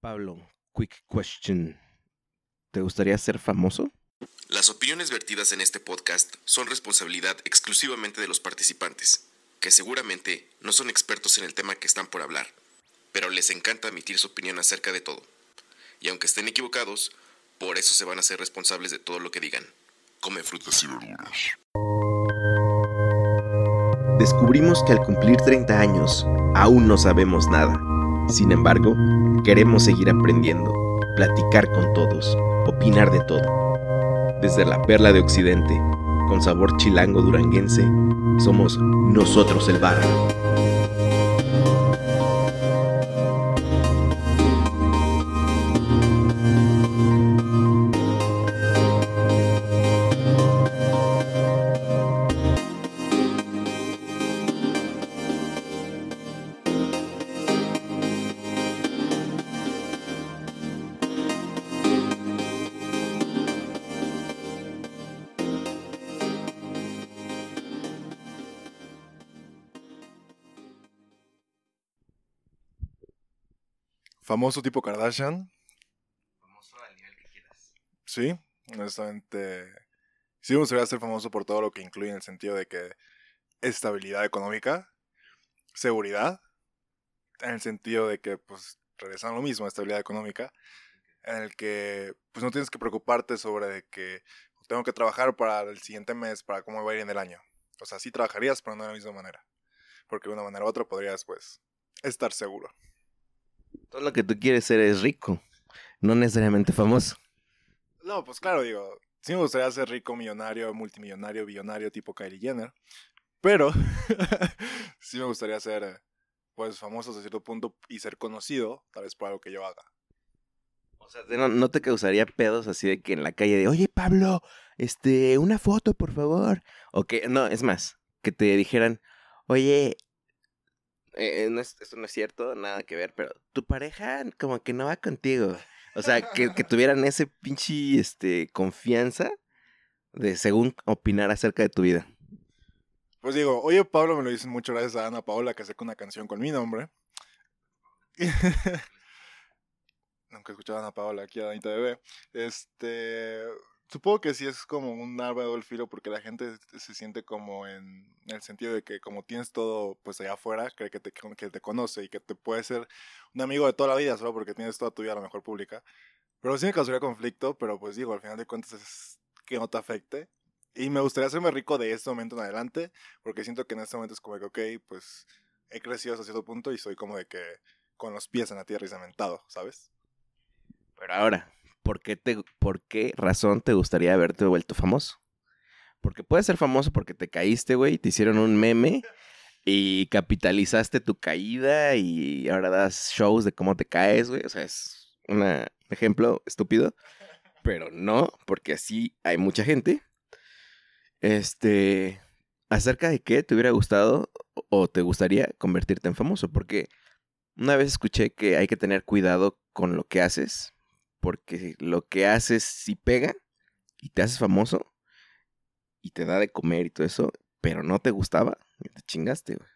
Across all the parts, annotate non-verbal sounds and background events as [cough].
Pablo, quick question. ¿Te gustaría ser famoso? Las opiniones vertidas en este podcast son responsabilidad exclusivamente de los participantes, que seguramente no son expertos en el tema que están por hablar, pero les encanta emitir su opinión acerca de todo. Y aunque estén equivocados, por eso se van a ser responsables de todo lo que digan. Come frutas y verduras. Descubrimos que al cumplir 30 años aún no sabemos nada. Sin embargo, queremos seguir aprendiendo, platicar con todos, opinar de todo. Desde la perla de Occidente, con sabor chilango duranguense, somos nosotros el barrio. Famoso tipo Kardashian. Famoso al nivel que quieras. Sí, honestamente. Sí me gustaría ser famoso por todo lo que incluye en el sentido de que estabilidad económica, seguridad, en el sentido de que, pues, regresan lo mismo, estabilidad económica, en el que, pues, no tienes que preocuparte sobre que tengo que trabajar para el siguiente mes, para cómo va a ir en el año. O sea, sí trabajarías, pero no de la misma manera. Porque de una manera u otra podrías, pues, estar seguro. Todo lo que tú quieres ser es rico, no necesariamente famoso. No, pues claro, digo, sí me gustaría ser rico, millonario, multimillonario, billonario tipo Kylie Jenner. Pero [laughs] sí me gustaría ser, pues, famoso hasta cierto punto y ser conocido, tal vez por algo que yo haga. O sea, ¿no, no te causaría pedos así de que en la calle de, oye Pablo, este, una foto, por favor? O que, no, es más, que te dijeran, oye, eh, no es- esto no es cierto, nada que ver, pero tu pareja como que no va contigo. O sea, que, que tuvieran ese pinche, este, confianza de según opinar acerca de tu vida. Pues digo, oye Pablo me lo dicen mucho gracias a Ana Paola que sacó una canción con mi nombre. [laughs] Nunca he escuchado a Ana Paola aquí a Anita Bebé. Este, supongo que sí es como un arma de filo porque la gente se siente como en el sentido de que como tienes todo pues allá afuera, cree que te, que te conoce y que te puede ser un amigo de toda la vida solo porque tienes toda tu vida a lo mejor pública. Pero sí me causaría conflicto, pero pues digo, al final de cuentas es que no te afecte. Y me gustaría hacerme rico de este momento en adelante, porque siento que en este momento es como que, ok, pues he crecido hasta cierto punto y soy como de que con los pies en la tierra y cementado, ¿sabes? Pero ahora, ¿por qué, te, ¿por qué razón te gustaría haberte vuelto famoso? Porque puedes ser famoso porque te caíste, güey, te hicieron un meme [laughs] y capitalizaste tu caída y ahora das shows de cómo te caes, güey. O sea, es un ejemplo estúpido, pero no, porque así hay mucha gente. Este, acerca de qué te hubiera gustado o te gustaría convertirte en famoso, porque una vez escuché que hay que tener cuidado con lo que haces, porque lo que haces sí pega y te haces famoso y te da de comer y todo eso, pero no te gustaba, te chingaste, güey.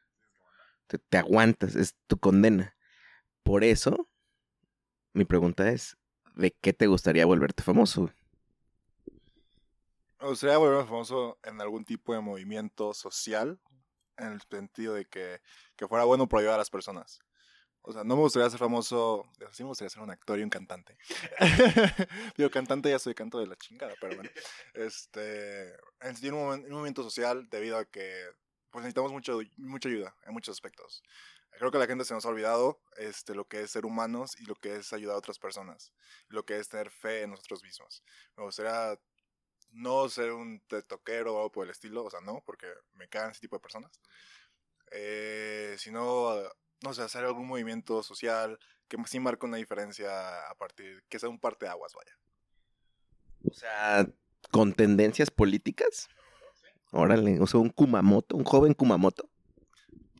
Te, aguantas, es tu condena. Por eso, mi pregunta es, ¿de qué te gustaría volverte famoso? güey? Me gustaría volverme famoso en algún tipo de movimiento social, en el sentido de que, que fuera bueno por ayudar a las personas. O sea, no me gustaría ser famoso, sí me gustaría ser un actor y un cantante. [laughs] Digo, cantante ya soy canto de la chingada, pero bueno. Este, en, un momento social debido a que pues necesitamos mucho, mucha ayuda en muchos aspectos. Creo que la gente se nos ha olvidado este, lo que es ser humanos y lo que es ayudar a otras personas, lo que es tener fe en nosotros mismos. Me gustaría no ser un toquero o algo por el estilo, o sea, no, porque me cagan ese tipo de personas. Eh, sino, no sé, hacer algún movimiento social que sí marque una diferencia a partir, que sea un parte de aguas, vaya. O sea, con tendencias políticas. Órale, o sea, un Kumamoto, un joven Kumamoto.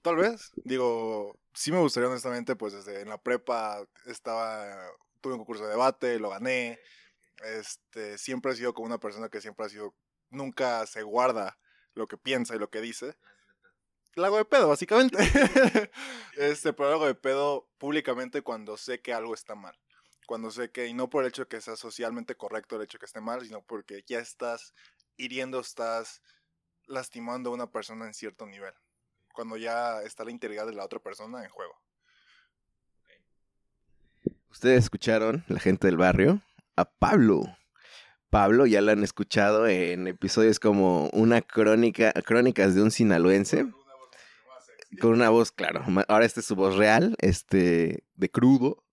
Tal vez, digo, sí me gustaría honestamente, pues desde en la prepa estaba, tuve un concurso de debate, lo gané, este, siempre he sido como una persona que siempre ha sido, nunca se guarda lo que piensa y lo que dice. La hago de pedo, básicamente. [laughs] [laughs] este, pero hago de pedo públicamente cuando sé que algo está mal. Cuando sé que, y no por el hecho de que sea socialmente correcto el hecho de que esté mal, sino porque ya estás hiriendo, estás lastimando a una persona en cierto nivel. Cuando ya está la integridad de la otra persona en juego. Ustedes escucharon, la gente del barrio, a Pablo. Pablo ya lo han escuchado en episodios como una crónica, crónicas de un sinaloense. Con una voz, claro. Ahora esta es su voz real, este, de crudo.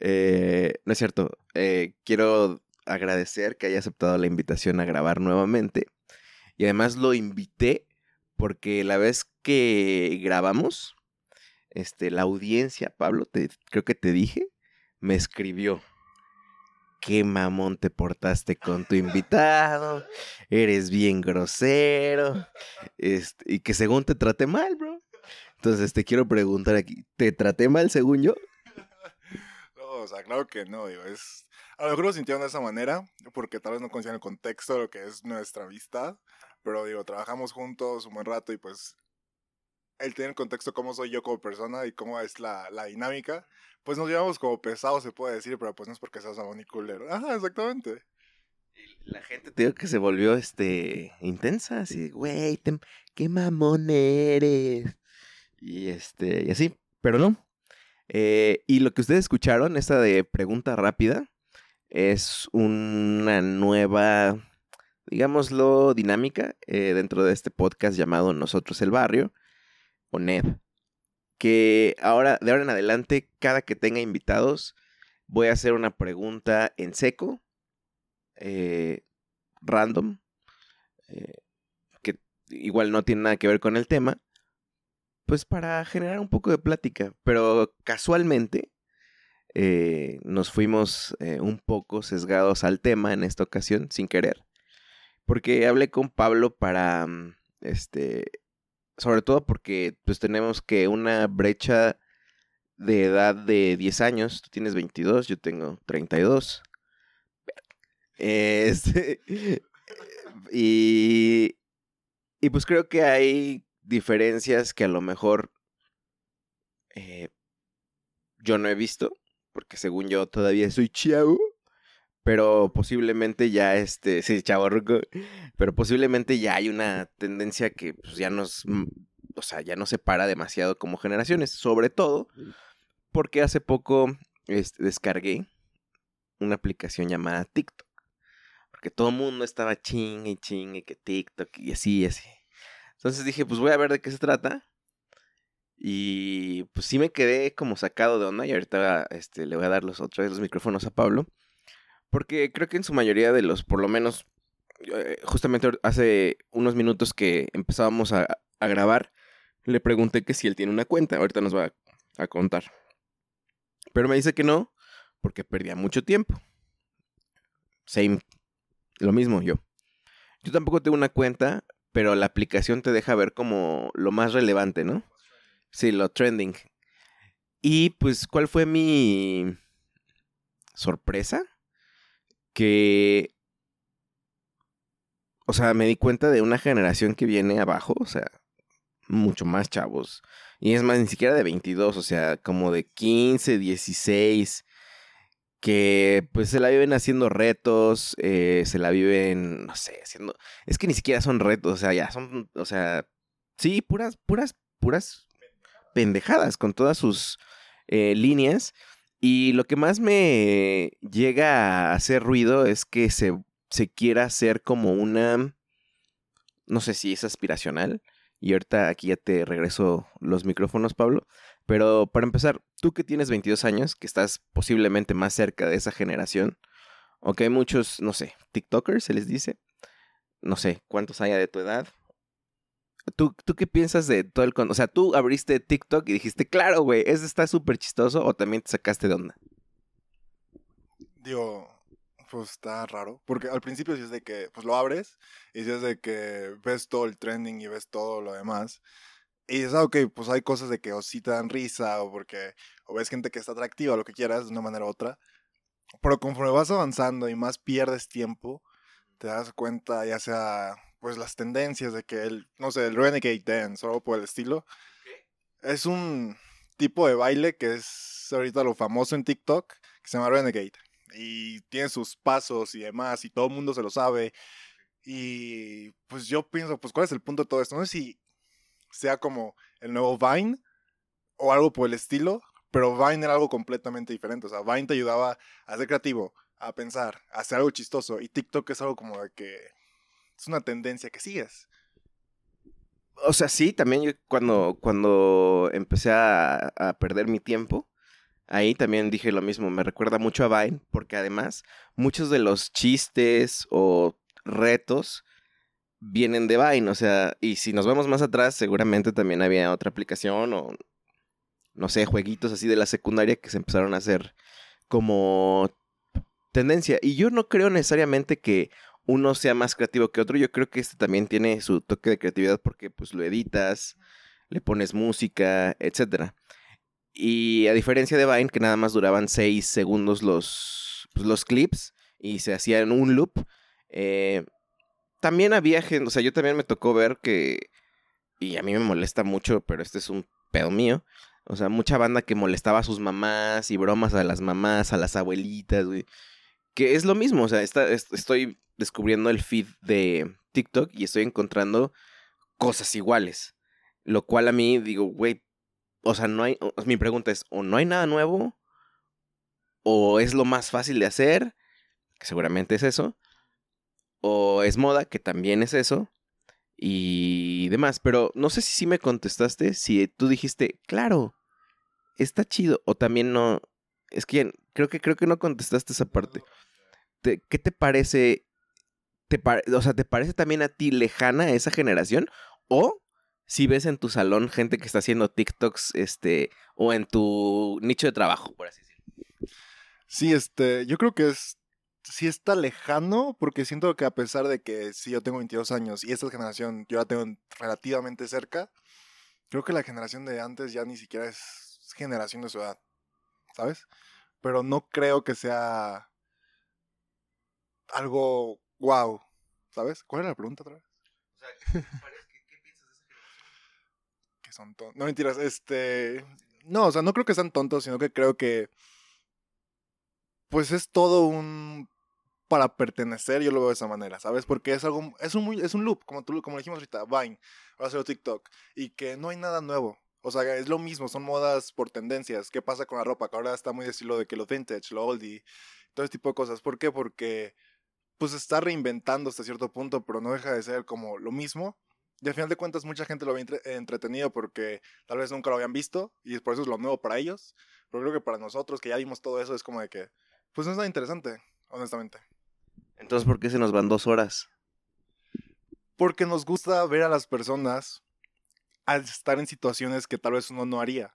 Eh, no es cierto. Eh, quiero agradecer que haya aceptado la invitación a grabar nuevamente. Y además lo invité porque la vez que grabamos, este, la audiencia, Pablo, te, creo que te dije, me escribió. Qué mamón te portaste con tu invitado. Eres bien grosero. Este, y que según te traté mal, bro. Entonces te quiero preguntar aquí, ¿te traté mal según yo? [laughs] No, o sea, claro que no, digo, es... A lo mejor lo sintieron de esa manera, porque tal vez no conocían el contexto de lo que es nuestra amistad, pero digo, trabajamos juntos un buen rato y pues el tener contexto cómo soy yo como persona y cómo es la, la dinámica, pues nos llevamos como pesados, se puede decir, pero pues no es porque seas un y culero. Ajá, exactamente. La gente te digo que se volvió este intensa, así, güey, qué mamón eres. Y este, y así, pero no. Eh, y lo que ustedes escucharon, esta de pregunta rápida, es una nueva, digámoslo, dinámica eh, dentro de este podcast llamado Nosotros el Barrio, o NED que ahora, de ahora en adelante, cada que tenga invitados, voy a hacer una pregunta en seco, eh, random, eh, que igual no tiene nada que ver con el tema, pues para generar un poco de plática, pero casualmente eh, nos fuimos un poco sesgados al tema en esta ocasión, sin querer, porque hablé con Pablo para, mm, este, sobre todo porque pues tenemos que una brecha de edad de 10 años, tú tienes 22, yo tengo 32. Este, [laughs] y, y pues creo que hay diferencias que a lo mejor eh, yo no he visto, porque según yo todavía soy chavo, pero posiblemente ya este, sí, chavo ruco, pero posiblemente ya hay una tendencia que pues, ya nos, mm, o sea, ya no se para demasiado como generaciones, sobre todo porque hace poco este, descargué una aplicación llamada TikTok, porque todo el mundo estaba chingue y chingue que TikTok y así y así. Entonces dije, pues voy a ver de qué se trata. Y pues sí me quedé como sacado de onda y ahorita este, le voy a dar los otros los micrófonos a Pablo. Porque creo que en su mayoría de los, por lo menos, eh, justamente hace unos minutos que empezábamos a, grabar, le pregunté que si él tiene una cuenta. Ahorita nos va a, contar. Pero me dice que no, porque perdía mucho tiempo. Same. Lo mismo yo. Yo tampoco tengo una cuenta, pero la aplicación te deja ver como lo más relevante, ¿no? Sí, lo trending. Y pues, ¿cuál fue mi sorpresa? que, o sea, me di cuenta de una generación que viene abajo, o sea, mucho más chavos. Y es más, ni siquiera de 22, o sea, como de 15, 16, que pues se la viven haciendo retos, eh, se la viven, no sé, haciendo... Es que ni siquiera son retos, o sea, ya son, o sea, sí, puras, puras, puras pendejadas con todas sus eh, líneas. Y lo que más me llega a hacer ruido es que se, se quiera hacer como una, no sé si es aspiracional, y ahorita aquí ya te regreso los micrófonos, Pablo, pero para empezar, tú que tienes 22 años, que estás posiblemente más cerca de esa generación, o que hay muchos, no sé, TikTokers, se les dice, no sé cuántos haya de tu edad, ¿Tú, ¿Tú qué piensas de todo el... O sea, tú abriste TikTok y dijiste, claro, güey, ese está súper chistoso o también te sacaste de onda? Digo, pues está raro. Porque al principio sí es de que, pues lo abres y sí es de que ves todo el trending y ves todo lo demás. Y dices, ah, ok, pues hay cosas de que o sí te dan risa o porque o ves gente que está atractiva o lo que quieras de una manera u otra. Pero conforme vas avanzando y más pierdes tiempo, te das cuenta ya sea pues las tendencias de que el, no sé, el Renegade Dance o algo por el estilo. Es un tipo de baile que es ahorita lo famoso en TikTok, que se llama Renegade. Y tiene sus pasos y demás, y todo el mundo se lo sabe. Y pues yo pienso, pues, ¿cuál es el punto de todo esto? No sé si sea como el nuevo Vine o algo por el estilo, pero Vine era algo completamente diferente. O sea, Vine te ayudaba a ser creativo, a pensar, a hacer algo chistoso. Y TikTok es algo como de que es una tendencia que sigues. O sea, sí, también cuando, cuando empecé a, a perder mi tiempo, ahí también dije lo mismo. Me recuerda mucho a Vine, porque además muchos de los chistes o retos vienen de Vine. O sea, y si nos vamos más atrás, seguramente también había otra aplicación o no sé, jueguitos así de la secundaria que se empezaron a hacer como tendencia. Y yo no creo necesariamente que uno sea más creativo que otro. Yo creo que este también tiene su toque de creatividad porque pues lo editas, le pones música, etc. Y a diferencia de Vine, que nada más duraban 6 segundos los, pues, los clips y se hacían un loop, eh, también había gente, o sea, yo también me tocó ver que, y a mí me molesta mucho, pero este es un pedo mío, o sea, mucha banda que molestaba a sus mamás y bromas a las mamás, a las abuelitas, güey. Que es lo mismo, o sea, estoy descubriendo el feed de TikTok y estoy encontrando cosas iguales. Lo cual a mí digo, güey, o sea, no hay, mi pregunta es, o no hay nada nuevo, o es lo más fácil de hacer, que seguramente es eso, o es moda, que también es eso, y demás. Pero no sé si sí me contestaste, si tú dijiste, claro, está chido, o también no. Es que creo que creo que no contestaste esa parte. ¿Qué te parece? Te o sea, ¿te parece también a ti lejana esa generación? O si ves en tu salón gente que está haciendo TikToks, este, o en tu nicho de trabajo, por así decirlo. Sí, este, yo creo que es sí está lejano, porque siento que a pesar de que sí yo tengo 22 años y esta generación yo la tengo relativamente cerca, creo que la generación de antes ya ni siquiera es generación de su edad, ¿sabes? Pero no creo que sea algo wow, ¿sabes? ¿Cuál era la pregunta otra vez? O sea, ¿qué, piensas de esa generación? Que son tontos. No mentiras, este... No, o sea, no creo que sean tontos, sino que creo que pues es todo un para pertenecer, yo lo veo de esa manera, ¿sabes? Porque es algo, es un, es un loop, como tú como dijimos ahorita, Vine, ahora hacer TikTok, y que no hay nada nuevo. O sea, es lo mismo, son modas por tendencias. ¿Qué pasa con la ropa? Que ahora está muy de estilo de que lo vintage, lo oldie, todo ese tipo de cosas. ¿Por qué? Porque pues está reinventando hasta cierto punto, pero no deja de ser como lo mismo. Y al final de cuentas mucha gente lo ve entretenido porque tal vez nunca lo habían visto y por eso es lo nuevo para ellos. Pero creo que para nosotros que ya vimos todo eso es como de que, pues no es nada interesante, honestamente. Entonces, ¿por qué se nos van dos horas? Porque nos gusta ver a las personas al estar en situaciones que tal vez uno no haría.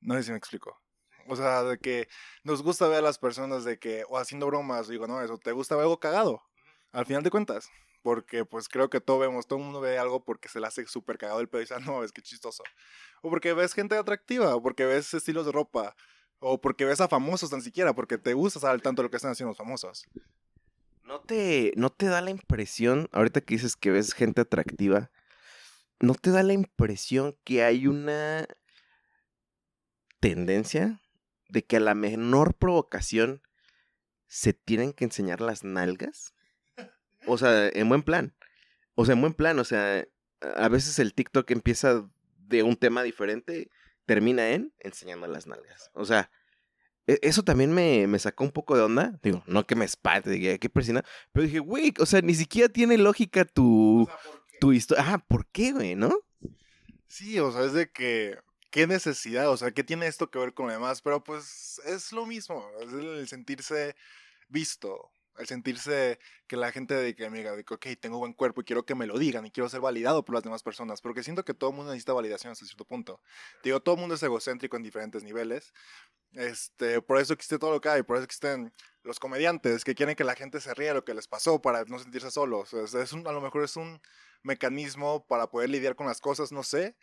No sé si me explico. O sea, de que nos gusta ver a las personas de que, o haciendo bromas, digo, no, eso, ¿te gusta ver algo cagado? Al final de cuentas. Porque pues creo que todo vemos, todo el mundo ve algo porque se le hace súper cagado el pedo y dice, ah, no, es que chistoso. O porque ves gente atractiva, o porque ves estilos de ropa, o porque ves a famosos tan siquiera, porque te gusta saber tanto lo que están haciendo los famosos. ¿No te, ¿No te da la impresión, ahorita que dices que ves gente atractiva, ¿no te da la impresión que hay una tendencia de que a la menor provocación se tienen que enseñar las nalgas? O sea, en buen plan. O sea, en buen plan, o sea, a veces el TikTok empieza de un tema diferente, termina en enseñando las nalgas. O sea, eso también me, me, sacó un poco de onda. Digo, no que me espante, diga, qué persina. Pero dije, güey, o sea, ni siquiera tiene lógica tu, tu historia. Ah, ¿por qué, güey, no? Sí, o sea, es de que. ¿Qué necesidad? O sea, ¿qué tiene esto que ver con lo demás? Pero pues es lo mismo. Es el sentirse visto el sentirse que la gente de que, amiga, de que, ok, tengo buen cuerpo y quiero que me lo digan y quiero ser validado por las demás personas, porque siento que todo el mundo necesita validación hasta cierto punto. Digo, todo el mundo es egocéntrico en diferentes niveles. Este, por eso existe todo lo que hay, por eso existen los comediantes que quieren que la gente se ría de lo que les pasó para no sentirse solos. es un, a lo mejor es un mecanismo para poder lidiar con las cosas, no sé,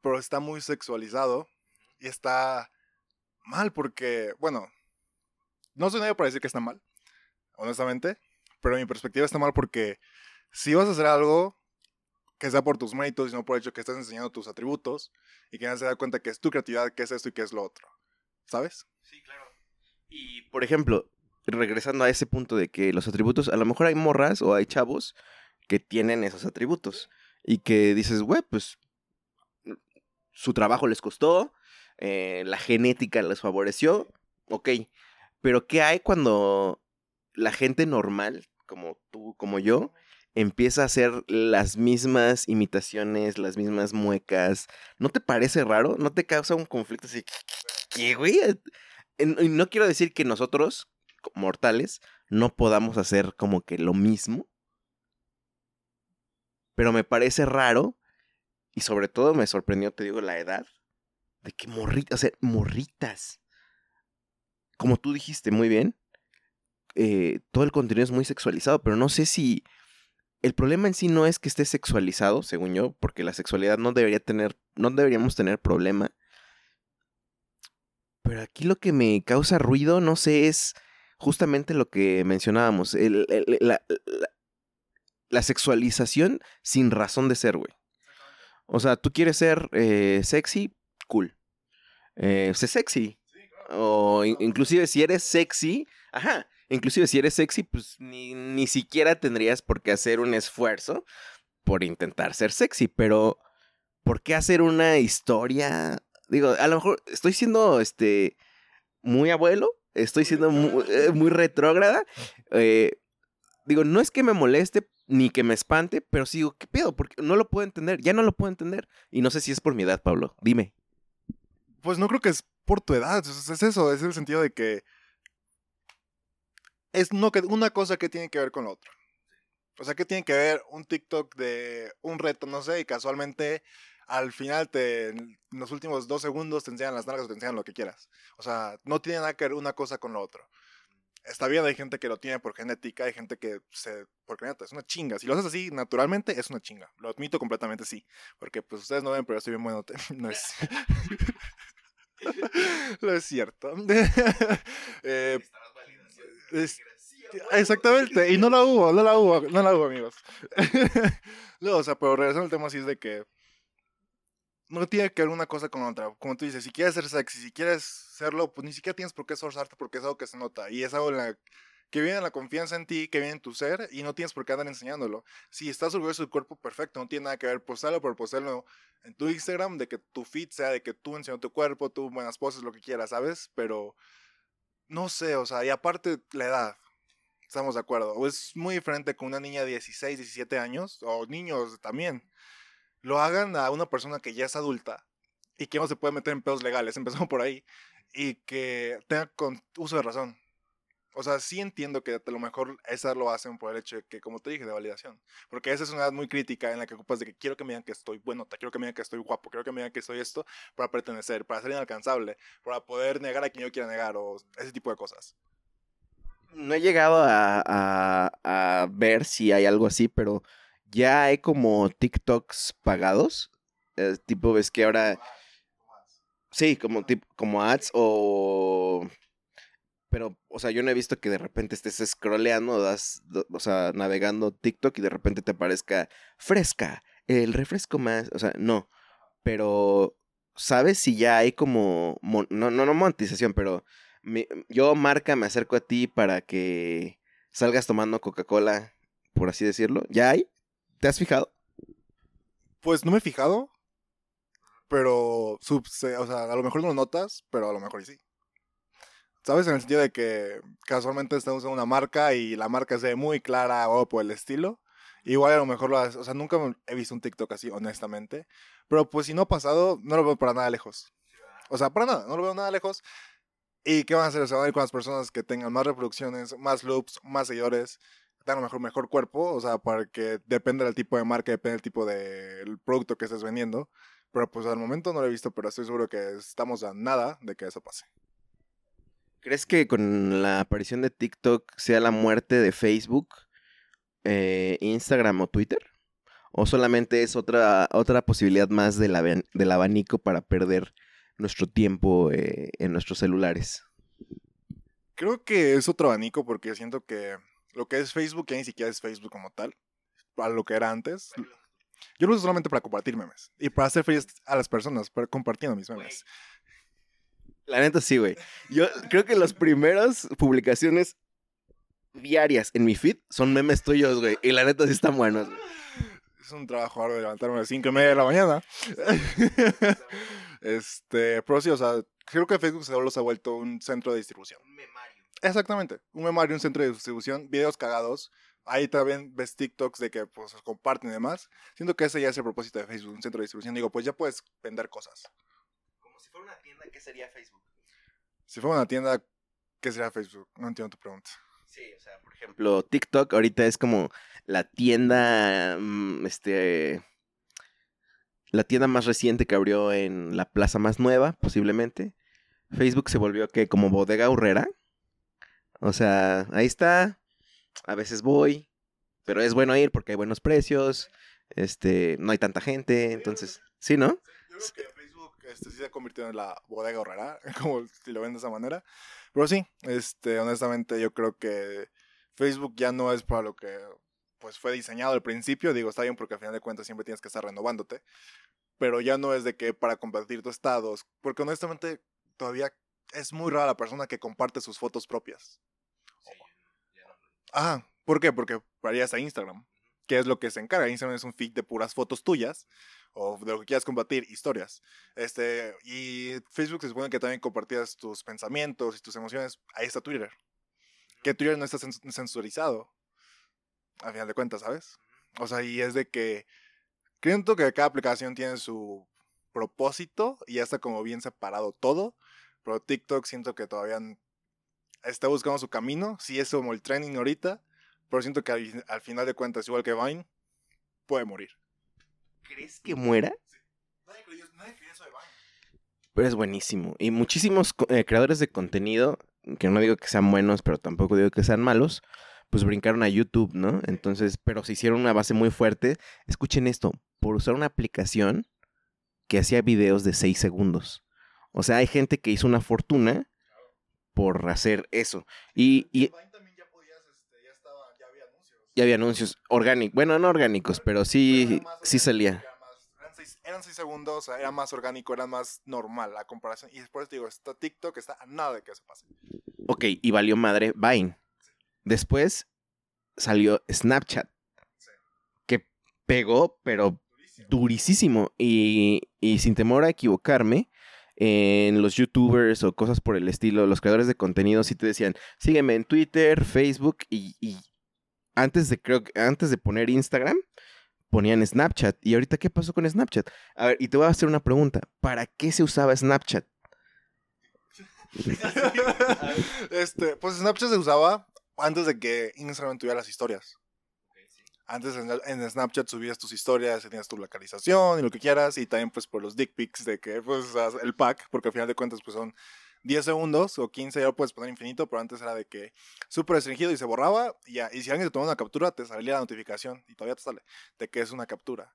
pero está muy sexualizado y está mal porque, bueno, no soy nadie para decir que está mal honestamente. Pero mi perspectiva está mal porque si vas a hacer algo que sea por tus méritos y no por el hecho que estás enseñando tus atributos y que nadie se da cuenta que es tu creatividad, que es esto y que es lo otro. ¿Sabes? Sí, claro. Y, por ejemplo, regresando a ese punto de que los atributos, a lo mejor hay morras o hay chavos que tienen esos atributos y que dices, güey, pues su trabajo les costó, eh, la genética les favoreció, ok, pero ¿qué hay cuando la gente normal, como tú, como yo, empieza a hacer las mismas imitaciones, las mismas muecas? ¿No te parece raro? ¿No te causa un conflicto así? ¿Qué, güey? No quiero decir que nosotros, mortales, no podamos hacer como que lo mismo. Pero me parece raro y sobre todo me sorprendió, te digo, la edad de que morritas, o sea, morritas. Como tú dijiste muy bien, eh, todo el contenido es muy sexualizado, pero no sé si el problema en sí no es que esté sexualizado, según yo, porque la sexualidad no debería tener, no deberíamos tener problema. Pero aquí lo que me causa ruido, no sé, es justamente lo que mencionábamos, la, la, sexualización sin razón de ser, güey. O sea, tú quieres ser eh, sexy, cool. Eh, sé sexy. O inclusive si eres sexy, ajá, inclusive si eres sexy, pues ni, ni siquiera tendrías por qué hacer un esfuerzo por intentar ser sexy, pero ¿por qué hacer una historia? Digo, a lo mejor estoy siendo este muy abuelo, estoy siendo muy, [laughs] eh, muy retrógrada. Eh, digo, no es que me moleste ni que me espante, pero sigo, ¿qué pedo? Porque no lo puedo entender, ya no lo puedo entender. Y no sé si es por mi edad, Pablo. Dime. Pues no creo que es por tu edad, es eso, es el sentido de que es no que una cosa que tiene que ver con la otra. O sea, que tiene que ver un TikTok de un reto, no sé, y casualmente al final te, en los últimos dos segundos te enseñan las nalgas o te enseñan lo que quieras. O sea, no tiene nada que ver una cosa con lo otro. Está bien, hay gente que lo tiene por genética, hay gente que se... Porque neta, es una chinga. Si lo haces así naturalmente, es una chinga. Lo admito completamente, sí. Porque pues ustedes no ven, pero yo estoy bien bueno. [laughs] No es... [laughs] [laughs] lo es cierto. eh, exactamente. Y no la hubo, no la hubo, no la hubo, amigos. [laughs] no, o sea, pero regresando al tema así es de que no tiene que ver una cosa con otra. Como tú dices, si quieres ser sexy, si quieres serlo, pues ni siquiera tienes por qué esforzarte porque es algo que se nota. Y es algo que viene la confianza en ti, que viene en tu ser, y no tienes por qué andar enseñándolo. Si estás orgulloso del cuerpo, perfecto, no tiene nada que ver postarlo por postarlo en tu Instagram, de que tu feed sea de que tú enseñas tu cuerpo, tú buenas poses, lo que quieras, ¿sabes? Pero no sé, o sea, y aparte la edad, estamos de acuerdo. O es muy diferente con una niña de 16, 17 años, o niños también lo hagan a una persona que ya es adulta y que no se puede meter en pedos legales, [laughs] empezamos por ahí, y que tenga con uso de razón. O sea, sí entiendo que a lo mejor esa lo hacen por el hecho de que, como te dije, de validación. Porque esa es una edad muy crítica en la que ocupas de que quiero que me digan que estoy bueno, quiero que me digan que estoy guapo, quiero que me digan que soy esto para pertenecer, para ser inalcanzable, para poder negar a quien yo quiera negar o ese tipo de cosas. No he llegado a, a, a ver si hay algo así, pero ya hay como TikToks pagados. tipo, ves que ahora. Sí, como, como ads o. Pero, o sea, yo no he visto que de repente estés scrolleando, das, o sea, navegando TikTok y de repente te aparezca fresca, el refresco más. O sea, no. Pero, ¿sabes si ya hay como. no, no, no monetización, pero. Yo, marca, me acerco a ti para que salgas tomando Coca-Cola, por así decirlo. ¿Ya hay? ¿Te has fijado? Pues no me he fijado, pero o sea, a lo mejor no lo notas, pero a lo mejor sí. ¿Sabes? En el sentido de que casualmente estamos usando una marca y la marca se ve muy clara o por el estilo. Igual a lo mejor lo haces, o sea, nunca he visto un TikTok así, honestamente. Pero pues si no ha pasado, no lo veo para nada lejos. O sea, para nada, no lo veo nada lejos. ¿Y qué van a hacer? Se van a ir con las personas que tengan más reproducciones, más loops, más seguidores a lo mejor mejor cuerpo, o sea, porque depende del tipo de marca, depende del tipo de producto que estés vendiendo. Pero pues al momento no lo he visto, pero estoy seguro que estamos a nada de que eso pase. ¿Crees que con la aparición de TikTok sea la muerte de Facebook, eh, Instagram o Twitter? ¿O solamente es otra, otra posibilidad más del, del abanico para perder nuestro tiempo eh, en nuestros celulares? Creo que es otro abanico porque siento que lo que es Facebook ya ni siquiera es Facebook como tal, para lo que era antes. Yo lo uso solamente para compartir memes y para hacer feliz a las personas, para compartiendo mis memes. La neta sí, güey. Yo creo que las primeras publicaciones diarias en mi feed son memes tuyos, güey. Y la neta sí están buenos. Es un trabajo arduo de levantarme a las 5 y media de la mañana. [laughs] este, pero sí, o sea, creo que Facebook solo se ha vuelto un centro de distribución. Exactamente, un memario, un centro de distribución, videos cagados. Ahí también ves TikToks de que pues comparten y demás. Siento que ese ya es el propósito de Facebook, un centro de distribución. Digo, pues ya puedes vender cosas. Como si fuera una tienda, ¿qué sería Facebook? Si fuera una tienda, ¿qué sería Facebook? No entiendo tu pregunta. Sí, o sea, por ejemplo, TikTok ahorita es como la tienda, mm, este, la tienda más reciente que abrió en la plaza más nueva, posiblemente. Facebook se volvió que como bodega horrera. O sea, ahí está. A veces voy, pero es bueno ir porque hay buenos precios. Este, no hay tanta gente, entonces, sí, ¿no? Yo creo que Facebook este, sí se ha convertido en la bodega horrera, [laughs] como si lo ven de esa manera. Pero sí, este, honestamente yo creo que Facebook ya no es para lo que pues fue diseñado al principio. Digo, está bien porque al final de cuentas siempre tienes que estar renovándote. Pero ya no es de que para compartir tus estados. Porque honestamente todavía es muy rara la persona que comparte sus fotos propias. Ah, ¿por qué? Porque harías a Instagram, que es lo que se encarga. Instagram es un feed de puras fotos tuyas o de lo que quieras compartir, historias. Este, y Facebook se supone que también compartías tus pensamientos y tus emociones. Ahí está Twitter. Que Twitter no está cens- censurizado. A final de cuentas, ¿sabes? O sea, y es de que creo que cada aplicación tiene su propósito y ya está como bien separado todo. Pero TikTok siento que todavía está buscando su camino. Sí es como el trending ahorita. Pero siento que al, al final de cuentas, igual que Vine, puede morir. ¿Crees que muera? Nadie creyó, nadie creyó eso de Vine. Pero es buenísimo. Y muchísimos eh, creadores de contenido, que no digo que sean buenos, pero tampoco digo que sean malos, pues brincaron a YouTube, ¿no? Entonces, pero se hicieron una base muy fuerte. Escuchen esto, por usar una aplicación que hacía videos de 6 segundos. O sea, hay gente que hizo una fortuna por hacer eso. Y, y ya este, ya había anuncios. orgánicos, bueno, no orgánicos, pero Pero sí, más sí salía. eran, seis, eran seis segundos, era más orgánico, era más normal la comparación. Y después te digo, está TikTok está a nada de que eso pase. Ok, y valió madre Vine. Después salió Snapchat, que pegó, pero durísimo. Y, y sin temor a equivocarme, en los youtubers o cosas por el estilo, los creadores de contenido sí te decían, sígueme en Twitter, Facebook y, y antes de creo antes de poner Instagram ponían Snapchat. ¿Y ahorita qué pasó con Snapchat? A ver, y te voy a hacer una pregunta. ¿Para qué se usaba Snapchat? [laughs] este, pues Snapchat se usaba antes de que Instagram tuviera las historias. Antes en, en Snapchat subías tus historias, tenías tu localización y lo que quieras, y también pues por los dick pics de que pues el pack, porque al final de cuentas pues son 10 segundos o 15, ya lo puedes poner infinito, pero antes era de que súper restringido y se borraba, y ya, y si alguien te tomaba una captura, te salía la notificación, y todavía te sale, de que es una captura.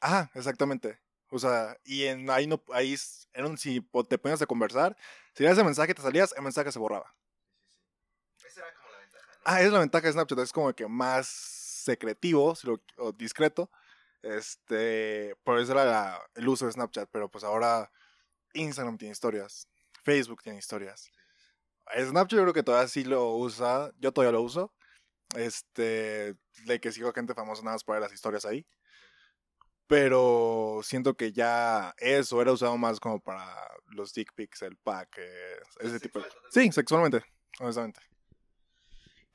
Ah, exactamente. O sea, y en, ahí no, ahí un, si te ponías a conversar, si leías el mensaje, te salías, el mensaje se borraba. Esa era como la ventaja. Ah, es la ventaja de Snapchat, es como que más secretivo si lo- o discreto. Este, por eso era la- el uso de Snapchat, pero pues ahora Instagram tiene historias, Facebook tiene historias. Snapchat yo creo que todavía sí lo usa, yo todavía lo uso. Este, de que sigo gente famosa nada más para ver las historias ahí. Pero siento que ya eso era usado más como para los dick pics, el pack, eh, ese tipo de... Sí, sexualmente, honestamente.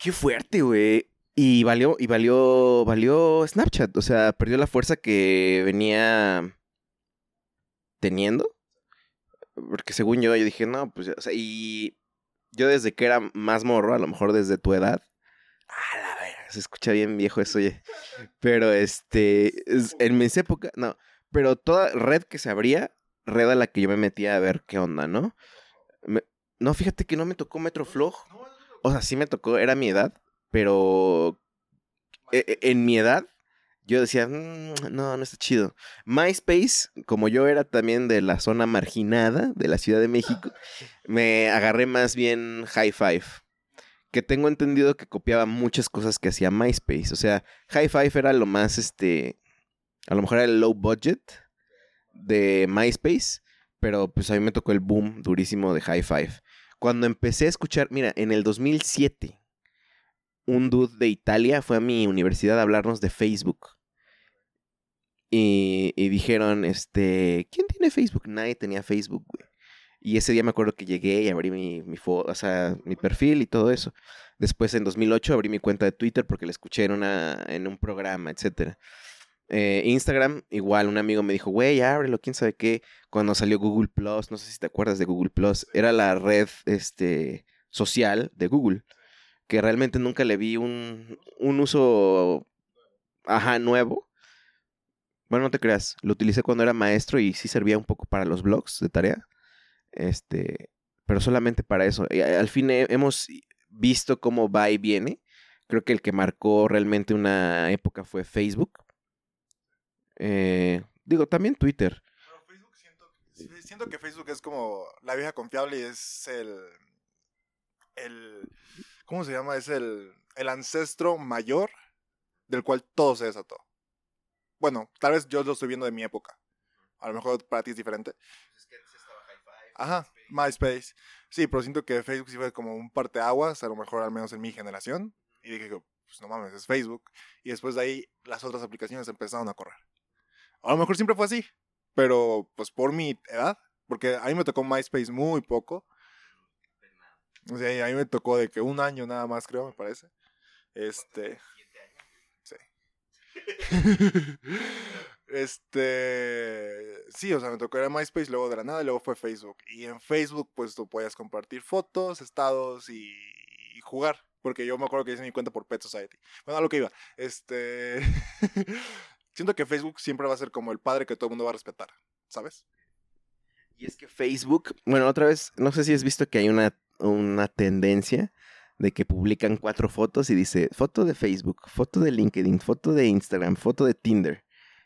Qué fuerte, güey. Y valió, y valió, valió Snapchat. O sea, perdió la fuerza que venía teniendo. Porque según yo, yo dije, no, pues, o sea, y yo desde que era más morro, a lo mejor desde tu edad. A la verga, se escucha bien viejo eso, oye. Pero este, es- en mis épocas, no, pero toda red que se abría, red a la que yo me metía a ver qué onda, ¿no? Me- no, fíjate que no me tocó Metroflog. O sea, sí me tocó, era mi edad, pero e- e- en mi edad yo decía, "Mm, no, no está chido. MySpace, como yo era también de la zona marginada de la Ciudad de México, [laughs] me agarré más bien High Five. Que tengo entendido que copiaba muchas cosas que hacía MySpace. O sea, High Five era lo más, este, a lo mejor era el low budget de MySpace, Pero pues a mí me tocó el boom durísimo de High Five. Cuando empecé a escuchar, mira, en el 2007, un dude de Italia fue a mi universidad a hablarnos de Facebook. Y, dijeron, este, ¿quién tiene Facebook? Nadie tenía Facebook, güey. Y ese día me acuerdo que llegué y abrí mi, mi, o sea, mi perfil y todo eso. Después, en 2008, abrí mi cuenta de Twitter porque la escuché en, una, en un programa, etcétera. Eh, Instagram, igual, un amigo me dijo, güey, ábrelo, quién sabe qué. Cuando salió Google Plus, no sé si te acuerdas de Google Plus, era la red este, social de Google, que realmente nunca le vi un, un uso, ajá, nuevo. Bueno, no te creas, lo utilicé cuando era maestro y sí servía un poco para los blogs de tarea. Este, pero solamente para eso. Y al fin he- hemos visto cómo va y viene. Creo que el que marcó realmente una época fue Facebook. Eh, digo, también Twitter. Pero Facebook siento, siento que Facebook es como la vieja confiable y es el, el ¿cómo se llama? Es el, el ancestro mayor del cual todo se desató. Bueno, tal vez yo lo estoy viendo de mi época. A lo mejor para ti es diferente. Ajá, MySpace. Sí, pero siento que Facebook sí fue como un parteaguas, a lo mejor al menos en mi generación. Y dije, pues no mames, es Facebook. Y después de ahí las otras aplicaciones empezaron a correr. A lo mejor siempre fue así, pero pues por mi edad, porque a mí me tocó MySpace muy poco. O sea, a mí me tocó de que un año nada más, creo, me parece. Este. Sí. [laughs] este. Sí, o sea, me tocó era MySpace, luego de la nada, y luego fue Facebook. Y en Facebook, pues tú podías compartir fotos, estados y, y jugar. Porque yo me acuerdo que hice mi cuenta por Pet Society. Bueno, a lo que iba. Este. [laughs] Siento que Facebook siempre va a ser como el padre que todo el mundo va a respetar, ¿sabes? Y es que Facebook, bueno, otra vez, no sé si has visto que hay una, una tendencia de que publican cuatro fotos y dice foto de Facebook, foto de LinkedIn, foto de Instagram, foto de Tinder.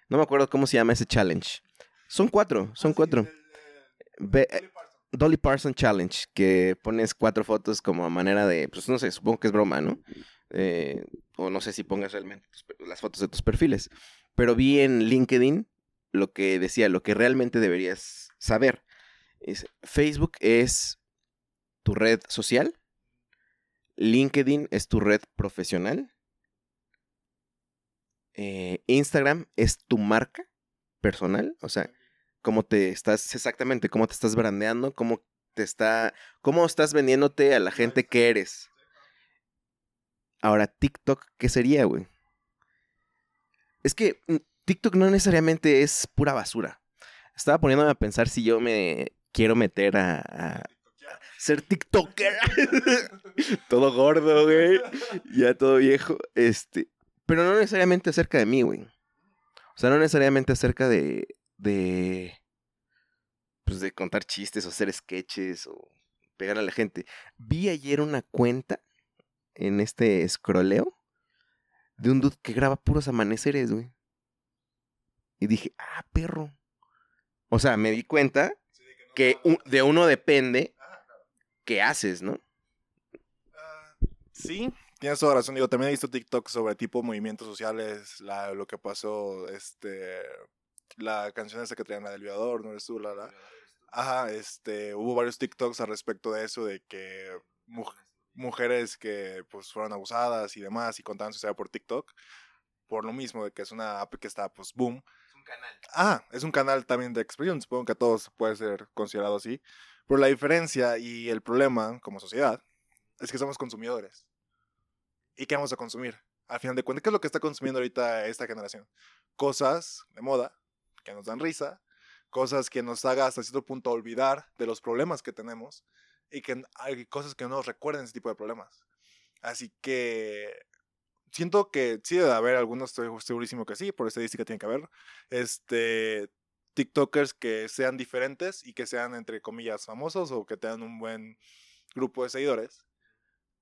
No me acuerdo cómo se llama ese challenge. Son cuatro, son cuatro. Ve- eh, Dolly Challenge, que pones cuatro fotos como a manera de, pues no sé, supongo que es broma, ¿no? Eh, o no sé si pongas realmente tus las fotos de tus perfiles. Pero vi en LinkedIn lo que decía, lo que realmente deberías saber. Es, Facebook es tu red social, LinkedIn es tu red profesional, eh, Instagram es tu marca personal, o sea, cómo te estás, exactamente, cómo te estás brandeando, cómo te está, cómo estás vendiéndote a la gente que eres. Ahora, TikTok, ¿qué sería, güey? Es que mm, TikTok no necesariamente es pura basura. Estaba poniéndome a pensar si yo me quiero meter a, ser TikToker. [laughs] todo gordo, güey. Ya todo viejo. Este. Pero no necesariamente acerca de mí, güey. O sea, no necesariamente acerca de. de. Pues de contar chistes o hacer sketches o pegar a la gente. Vi ayer una cuenta en este escroleo de un dude que graba puros amaneceres, güey. Y dije, ah, perro. O sea, me di cuenta que un- de uno depende qué haces, ¿no? Sí, tienes toda razón. Digo, también he visto TikTok sobre tipo movimientos sociales, la, lo que pasó, este, la canción esa que traían la del violador, no eres tú, la, la. Ajá, este, hubo varios TikToks al respecto de eso, de que mu- mujeres que pues fueron abusadas y demás y contaban su historia por TikTok, por lo mismo de que es una app que está pues boom. Es un canal. Ah, es un canal también de expresión, supongo que a todos puede ser considerado así. Pero la diferencia y el problema como sociedad es que somos consumidores. ¿Y qué vamos a consumir? Al final de cuentas, ¿qué es lo que está consumiendo ahorita esta generación? Cosas de moda que nos dan risa, cosas que nos haga hasta cierto punto olvidar de los problemas que tenemos y que hay cosas que no nos recuerden ese tipo de problemas. Así que siento que sí debe haber algunos, estoy segurísimo que sí, por estadística tiene que haber, este, TikTokers que sean diferentes y que sean, entre comillas, famosos o que tengan un buen grupo de seguidores.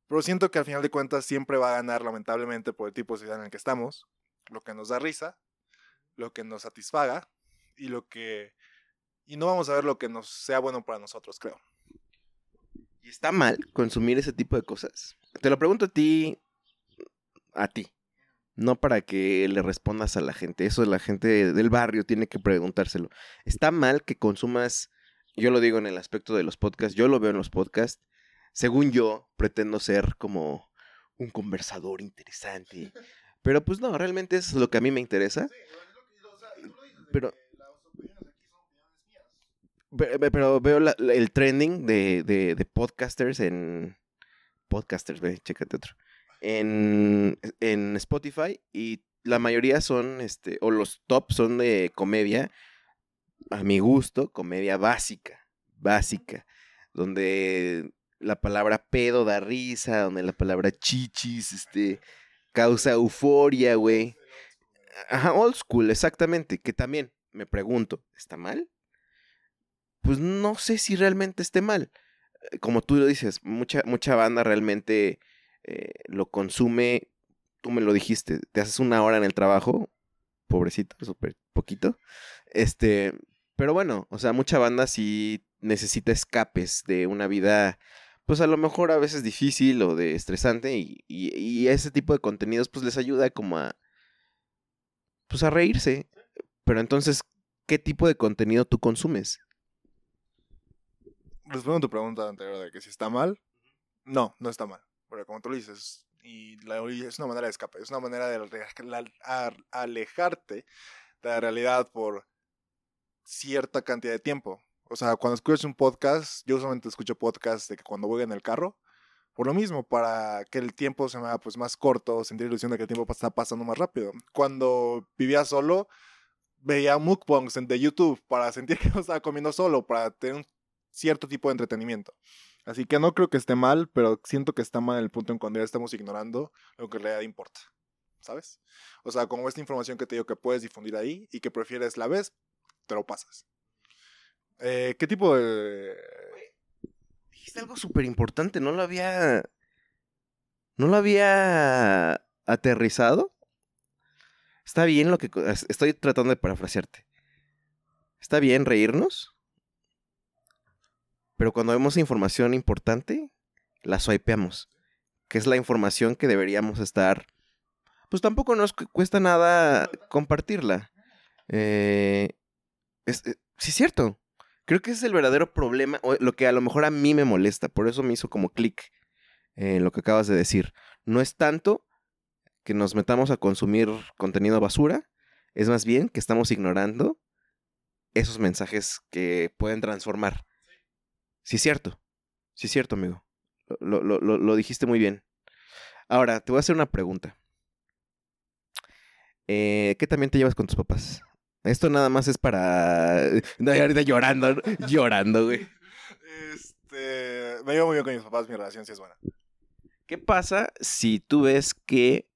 Pero siento que al final de cuentas siempre va a ganar, lamentablemente, por el tipo de sociedad en el que estamos, lo que nos da risa, lo que nos satisfaga y lo que... Y no vamos a ver lo que nos sea bueno para nosotros, creo. ¿Y está mal consumir ese tipo de cosas? Te lo pregunto a ti, a ti. No para que le respondas a la gente. Eso la gente del barrio tiene que preguntárselo. ¿Está mal que consumas yo lo digo en el aspecto de los podcasts, yo lo veo en los podcasts. Según yo, pretendo ser como un conversador interesante. [laughs] Pero pues no, realmente es lo que a mí me interesa. Pero, Pe- pero veo el trending de, de- de podcasters en... Podcasters, ve, chécate otro. En, en Spotify y la mayoría son, este, o los top son de comedia, a mi gusto, comedia básica, básica, donde la palabra pedo da risa, donde la palabra chichis, este, causa euforia, güey. Ajá, old school, exactamente, que también me pregunto, ¿está mal? Pues no sé si realmente esté mal. Eh, Como tú lo dices, mucha, mucha banda realmente eh, lo consume, tú me lo dijiste, te haces una hora en el trabajo, pobrecito, súper poquito. Este, pero bueno, o sea, mucha banda sí necesita escapes de una vida, pues a lo mejor a veces difícil o de estresante y, y, ese tipo de contenidos pues les ayuda como a, pues a reírse. Pero entonces, ¿qué tipo de contenido tú consumes? Respondo a tu pregunta anterior de que si está mal. No, no está mal. Pero como tú lo dices, y la, es una manera de escape, es una manera de alejarte de la realidad por cierta cantidad de tiempo. O sea, cuando escuchas un podcast, yo usualmente escucho podcasts de que cuando voy en el carro, por lo mismo, para que el tiempo se me haga pues, más corto, sentir ilusión de que el tiempo está pasando más rápido. Cuando vivía solo, veía mukbangs de YouTube para sentir [laughs] que no estaba comiendo solo, para tener un cierto tipo de entretenimiento. Así que no creo que esté mal, pero siento que está mal en el punto en cuando ya estamos ignorando lo que en realidad importa. ¿Sabes? O sea, como esta información que te digo que puedes difundir ahí y que prefieres la vez, te lo pasas. Eh, ¿Qué tipo de...? Dijiste algo súper importante, no lo había. No lo había aterrizado. Está bien lo que. Estoy tratando de parafrasearte. Está bien reírnos. Pero cuando vemos información importante, la swipeamos. Que es la información que deberíamos estar. Pues tampoco nos cu- cuesta nada compartirla. Eh, es, eh, sí, es cierto. Creo que ese es el verdadero problema, o lo que a lo mejor a mí me molesta, por eso me hizo como clic en lo que acabas de decir. No es tanto que nos metamos a consumir contenido basura, es más bien que estamos ignorando esos mensajes que pueden transformar. Sí, es cierto. Sí, es cierto, amigo. Lo, lo- lo- lo dijiste muy bien. Ahora, te voy a hacer una pregunta. Eh, ¿Qué también te llevas con tus papás? Esto nada más es para... [laughs] No, ahorita llorando, [laughs] llorando, güey. Este, me llevo muy bien con mis papás, mi relación sí es buena. ¿Qué pasa si tú ves que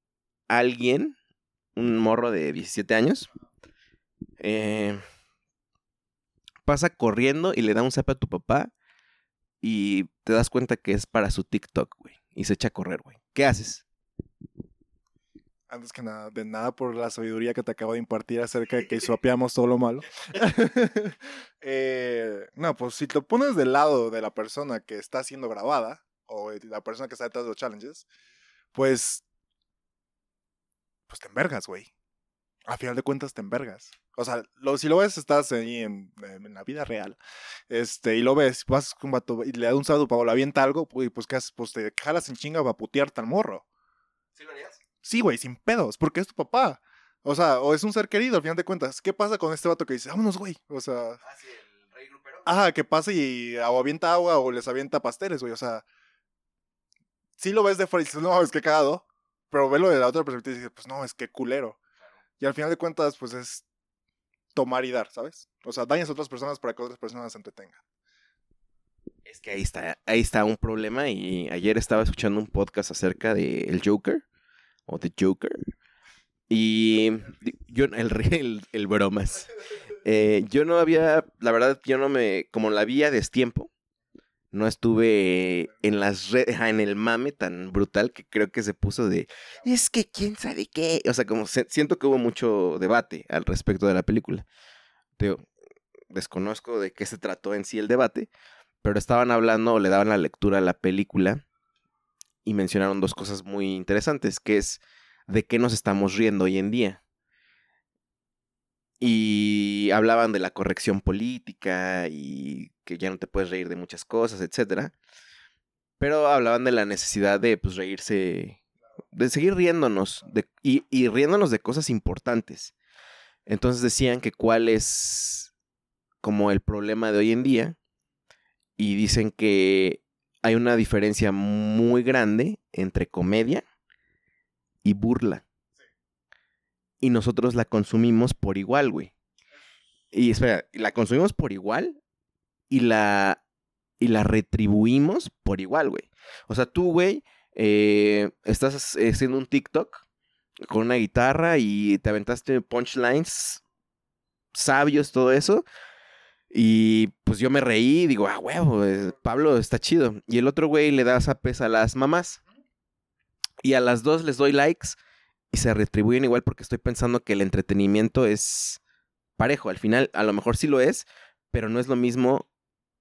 alguien, un morro de 17 años, eh, pasa corriendo y le da un zap a tu papá y te das cuenta que es para su TikTok, güey, y se echa a correr, güey? ¿Qué haces? Antes que nada, de nada por la sabiduría que te acabo de impartir acerca de que suapeamos [laughs] todo lo malo. [laughs] Eh, no, pues si te pones del lado de la persona que está siendo grabada, o de la persona que está detrás de los challenges, pues. Pues te envergas, güey. A final de cuentas te envergas. O sea, lo, si lo ves, estás ahí en, en la vida real. Este, y lo ves, vas con un vato y le da un salto para le avienta algo, pues, pues, ¿qué haces? Pues te jalas en chinga para putearte al morro. ¿Sí lo harías? Sí, güey, sin pedos, porque es tu papá. O sea, o es un ser querido, al final de cuentas. ¿Qué pasa con este vato que dice, vámonos, güey? O sea, Ah, sí, el rey grupero. ajá, que pasa y o avienta agua o les avienta pasteles, güey. O sea, sí lo ves de fuera y dices, no, es que cagado. Pero velo de la otra perspectiva y dices, pues no, es que culero. Y al final de cuentas, pues es tomar y dar, ¿sabes? O sea, dañas a otras personas para que otras personas se entretengan. Es que ahí está, ahí está un problema y ayer estaba escuchando un podcast acerca de el Joker o The Joker y yo el el, el bromas. Eh, yo no había, la verdad, yo no me, como la vi a destiempo, no estuve en las redes, en el mame tan brutal que creo que se puso de, es que quién sabe qué, o sea, como se- siento que hubo mucho debate al respecto de la película. Digo, desconozco de qué se trató en sí el debate, pero estaban hablando o le daban la lectura a la película y mencionaron dos cosas muy interesantes, que es de qué nos estamos riendo hoy en día. Y hablaban de la corrección política y que ya no te puedes reír de muchas cosas, etcétera. Pero hablaban de la necesidad de pues reírse, de seguir riéndonos y, y riéndonos de cosas importantes. Entonces decían que cuál es como el problema de hoy en día y dicen que hay una diferencia muy grande entre comedia y burla. Y nosotros la consumimos por igual, güey. Y espera, la consumimos por igual y la, y la retribuimos por igual, güey. O sea, tú, güey, eh, estás haciendo un TikTok con una guitarra y te aventaste punchlines sabios, todo eso. Y pues yo me reí digo, ah, huevo, eh, Pablo está chido. Y el otro güey le da zapes a las mamás. Y a las dos les doy likes y se retribuyen igual porque estoy pensando que el entretenimiento es parejo. Al final, a lo mejor sí lo es, pero no es lo mismo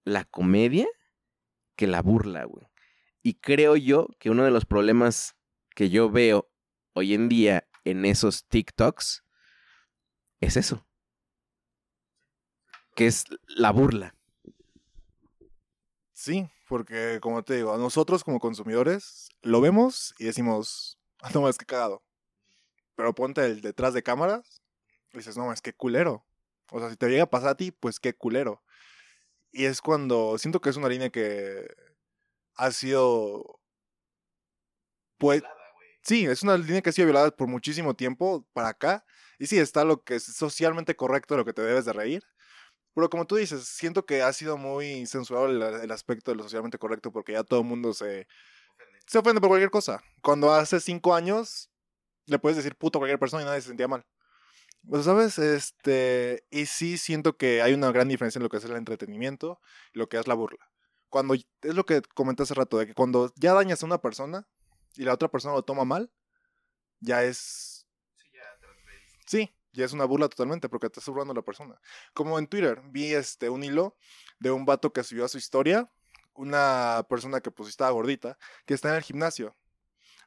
la comedia que la burla, güey. Y creo yo que uno de los problemas que yo veo hoy en día en esos TikToks es eso que es la burla. Sí, porque como te digo, nosotros como consumidores lo vemos y decimos, ah, no, es que cagado. Pero ponte el detrás de cámaras y dices, no, es que culero. O sea, si te llega a pasar a ti, pues qué culero. Y es cuando siento que es una línea que ha sido... Pues... Sí, es una línea que ha sido violada por muchísimo tiempo para acá. Y sí, está lo que es socialmente correcto, lo que te debes de reír. Pero como tú dices, siento que ha sido muy censurado el, aspecto de lo socialmente correcto porque ya todo el mundo se, se ofende por cualquier cosa. Cuando hace cinco años le puedes decir puto a cualquier persona y nadie se sentía mal. Pues, ¿sabes? Este, y sí siento que hay una gran diferencia en lo que es el entretenimiento y lo que es la burla. Cuando, es lo que comenté hace rato, de que cuando ya dañas a una persona y la otra persona lo toma mal, ya es... Sí, ya Sí, es una burla totalmente porque estás burlando a la persona. Como en Twitter, vi este, un hilo de un vato que subió a su historia, una persona que pues estaba gordita, que está en el gimnasio.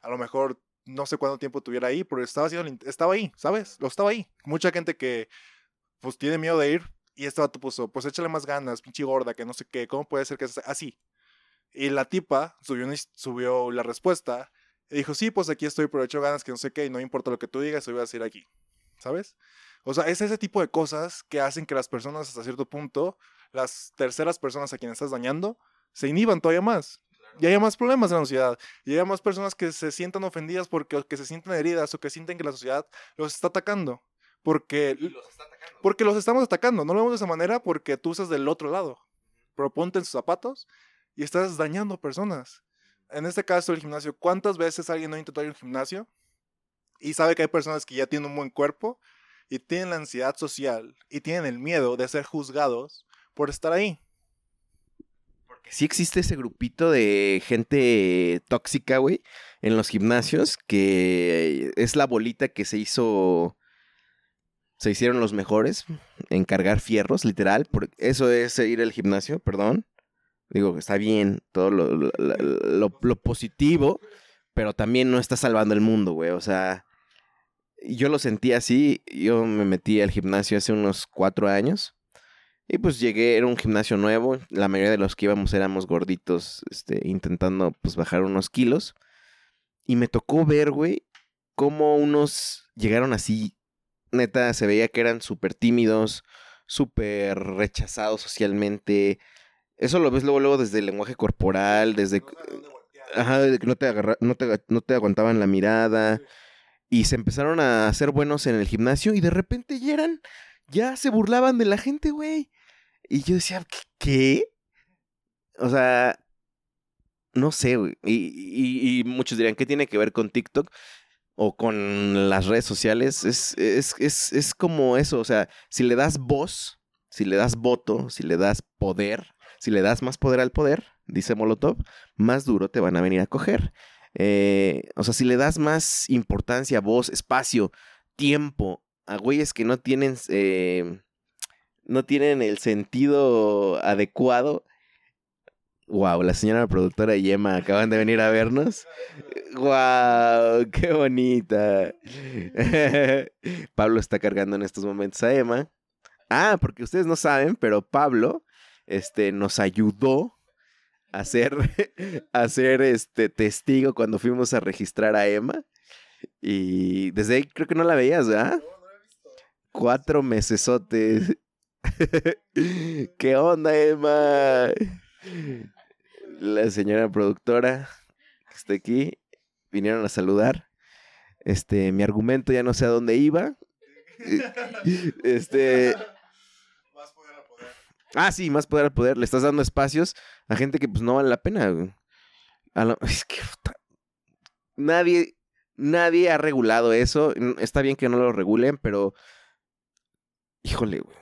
A lo mejor no sé cuánto tiempo tuviera ahí, pero estaba, haciendo, estaba ahí, ¿sabes? Lo estaba ahí. Mucha gente que pues tiene miedo de ir y este vato puso, pues échale más ganas, pinche gorda, que no sé qué, ¿cómo puede ser que sea así? Y la tipa subió, subió la respuesta y dijo, sí, pues aquí estoy, pero he hecho ganas que no sé qué y no importa lo que tú digas, hoy voy a decir aquí. ¿sabes? O sea, es ese tipo de cosas que hacen que las personas hasta cierto punto, las terceras personas a quienes estás dañando, se inhiban todavía más. Y haya más problemas en la sociedad. Y haya más personas que se sientan ofendidas porque que se sientan heridas o que sienten que la sociedad los está atacando. Porque los, porque los estamos atacando. No lo vemos de esa manera porque tú estás del otro lado. Pero ponte en sus zapatos y estás dañando personas. En este caso, el gimnasio, ¿cuántas veces alguien no intentó ir al gimnasio y sabe que hay personas que ya tienen un buen cuerpo y tienen la ansiedad social y tienen el miedo de ser juzgados por estar ahí. Porque sí existe ese grupito de gente tóxica, güey, en los gimnasios, que es la bolita que se hizo se hicieron los mejores en cargar fierros, literal. Eso es ir al gimnasio, perdón. Digo, está bien todo lo, lo, positivo, pero también no está salvando el mundo, güey. O sea, yo lo sentí así. Yo me metí al gimnasio hace unos cuatro años. Y pues llegué, era un gimnasio nuevo. La mayoría de los que íbamos éramos gorditos, este, intentando pues bajar unos kilos. Y me tocó ver, güey, cómo unos llegaron así. Neta, se veía que eran súper tímidos, súper rechazados socialmente. Eso lo ves luego, luego desde el lenguaje corporal, desde... Ajá, que no te, no, te, no te aguantaban la mirada y se empezaron a hacer buenos en el gimnasio y de repente ya eran, ya se burlaban de la gente, güey. Y yo decía, ¿qué? O sea, no sé, güey. Y, y, muchos dirían, ¿qué tiene que ver con TikTok? O con las redes sociales. Es, es, es, es como eso, o sea, si le das voz, si le das voto, si le das poder, si le das más poder al poder, dice Molotov, más duro te van a venir a coger. Eh, o sea, si le das más importancia, voz, espacio, tiempo a güeyes que no tienen, eh, no tienen el sentido adecuado, Wow, la señora productora y Emma acaban de venir a vernos. Wow, qué bonita. [laughs] Pablo está cargando en estos momentos a Emma. Ah, porque ustedes no saben, pero Pablo este, nos ayudó a ser, [laughs] a ser este, testigo cuando fuimos a registrar a Emma. Y desde ahí creo que no la veías, ¿verdad? Cuatro mesesotes. [laughs] ¿Qué onda, Emma? La señora productora que está aquí vinieron a saludar. Este, mi argumento ya no sé a dónde iba. Este. Más poder a poder. Ah, sí, más poder al poder. Le estás dando espacios a gente que pues no vale la pena. güey. A lo- es que nadie, nadie ha regulado eso. Está bien que no lo regulen, pero híjole, güey.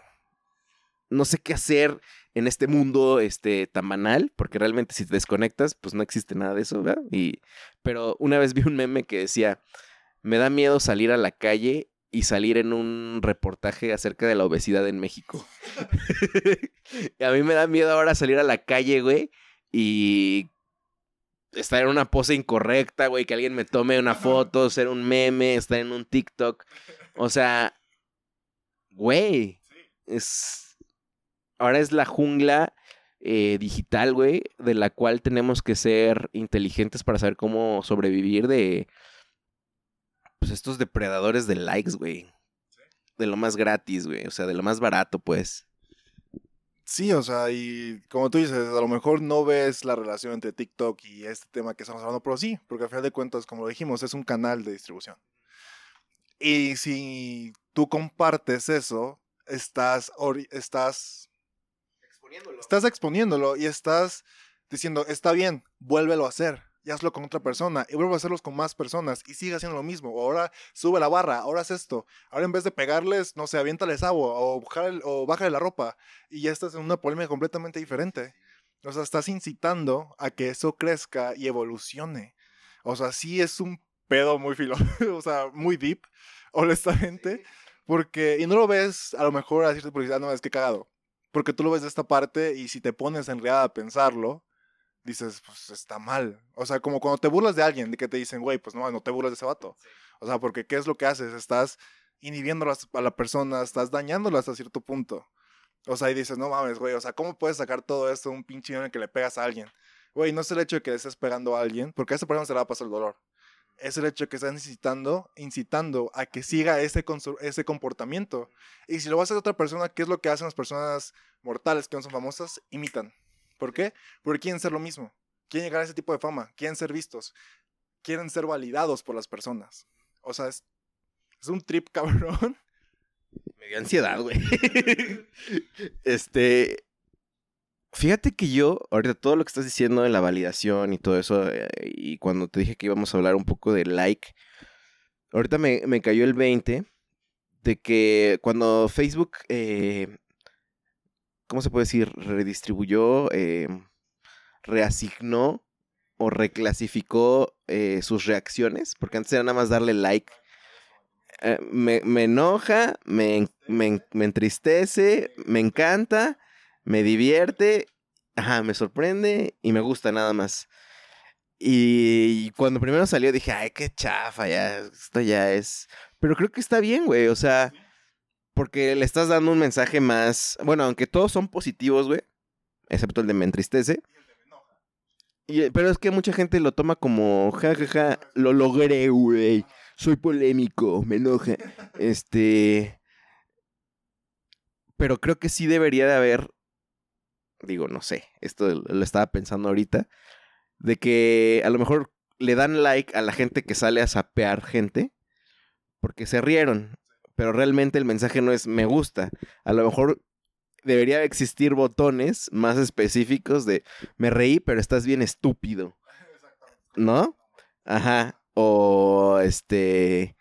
No sé qué hacer en este mundo este tan banal, porque realmente si te desconectas, pues no existe nada de eso, ¿verdad? Y pero una vez vi un meme que decía, "Me da miedo salir a la calle y salir en un reportaje acerca de la obesidad en México." [laughs] Y a mí me da miedo ahora salir a la calle, güey, y estar en una pose incorrecta, güey, que alguien me tome una foto, ser un meme, estar en un TikTok. O sea, güey, es... Ahora es la jungla eh, digital, güey, de la cual tenemos que ser inteligentes para saber cómo sobrevivir de... Pues estos depredadores de likes, güey. De lo más gratis, güey. O sea, de lo más barato, pues. Sí, o sea, y como tú dices, a lo mejor no ves la relación entre TikTok y este tema que estamos hablando, pero sí, porque al final de cuentas, como lo dijimos, es un canal de distribución. Y si tú compartes eso, estás, ori- estás, estás exponiéndolo y estás diciendo, está bien, vuélvelo a hacer. Y hazlo con otra persona. Y vuelvo a hacerlos con más personas. Y sigue haciendo lo mismo. O ahora sube la barra. Ahora haz esto. Ahora en vez de pegarles, no sé, aviéntales agua. O, jale- o bájale la ropa y ya estás en una polémica completamente diferente. O sea, estás incitando a que eso crezca y evolucione. O sea, sí es un pedo muy filo, [laughs] o sea, muy deep, honestamente, porque, y no lo ves a lo mejor a decirte publicidad, no, es que cagado, porque tú lo ves de esta parte y si te pones en realidad a pensarlo, dices, pues está mal. O sea, como cuando te burlas de alguien, de que te dicen, güey, pues no, no te burlas de ese vato. O sea, porque ¿qué es lo que haces? Estás inhibiendo a la persona, estás dañándola hasta cierto punto. O sea, y dices, no mames, güey, o sea, ¿cómo puedes sacar todo esto de un pinche en el que le pegas a alguien? Güey, no es el hecho de que le estés pegando a alguien, porque a esa persona se le va a pasar el dolor. Es el hecho de que estás incitando, incitando a que siga ese, ese comportamiento. Y si lo va a hacer otra persona, ¿qué es lo que hacen las personas mortales que no son famosas? Imitan. ¿Por qué? Porque quieren ser lo mismo. Quieren llegar a ese tipo de fama. Quieren ser vistos. Quieren ser validados por las personas. O sea, es, es un trip [laughs] cabrón. Me dio ansiedad, güey. [laughs] este. Fíjate que yo, ahorita todo lo que estás diciendo de la validación y todo eso, eh, y cuando te dije que íbamos a hablar un poco de like, ahorita me, me cayó el 20 de que cuando Facebook, eh, ¿cómo se puede decir? Redistribuyó, eh, reasignó o reclasificó sus reacciones, porque antes era nada más darle like me, me enoja, me, me, me entristece, me encanta, me divierte, ajá, me sorprende y me gusta nada más. Y cuando primero salió dije, ay, qué chafa, ya, esto ya es... Pero creo que está bien, güey, o sea, porque le estás dando un mensaje más... Bueno, aunque todos son positivos, güey, excepto el de me entristece. Y, eh, pero es que mucha gente lo toma como, ja, ja, ja, lo logré, güey soy polémico, me enoja. [laughs] Este. Pero creo que sí debería de haber. Digo, no sé. Esto lo estaba pensando ahorita. De que a lo mejor le dan like a la gente que sale a sapear gente. Porque se rieron. Pero realmente el mensaje no es me gusta. A lo mejor debería existir botones más específicos de me reí, pero estás bien estúpido. ¿No? Ajá. O este.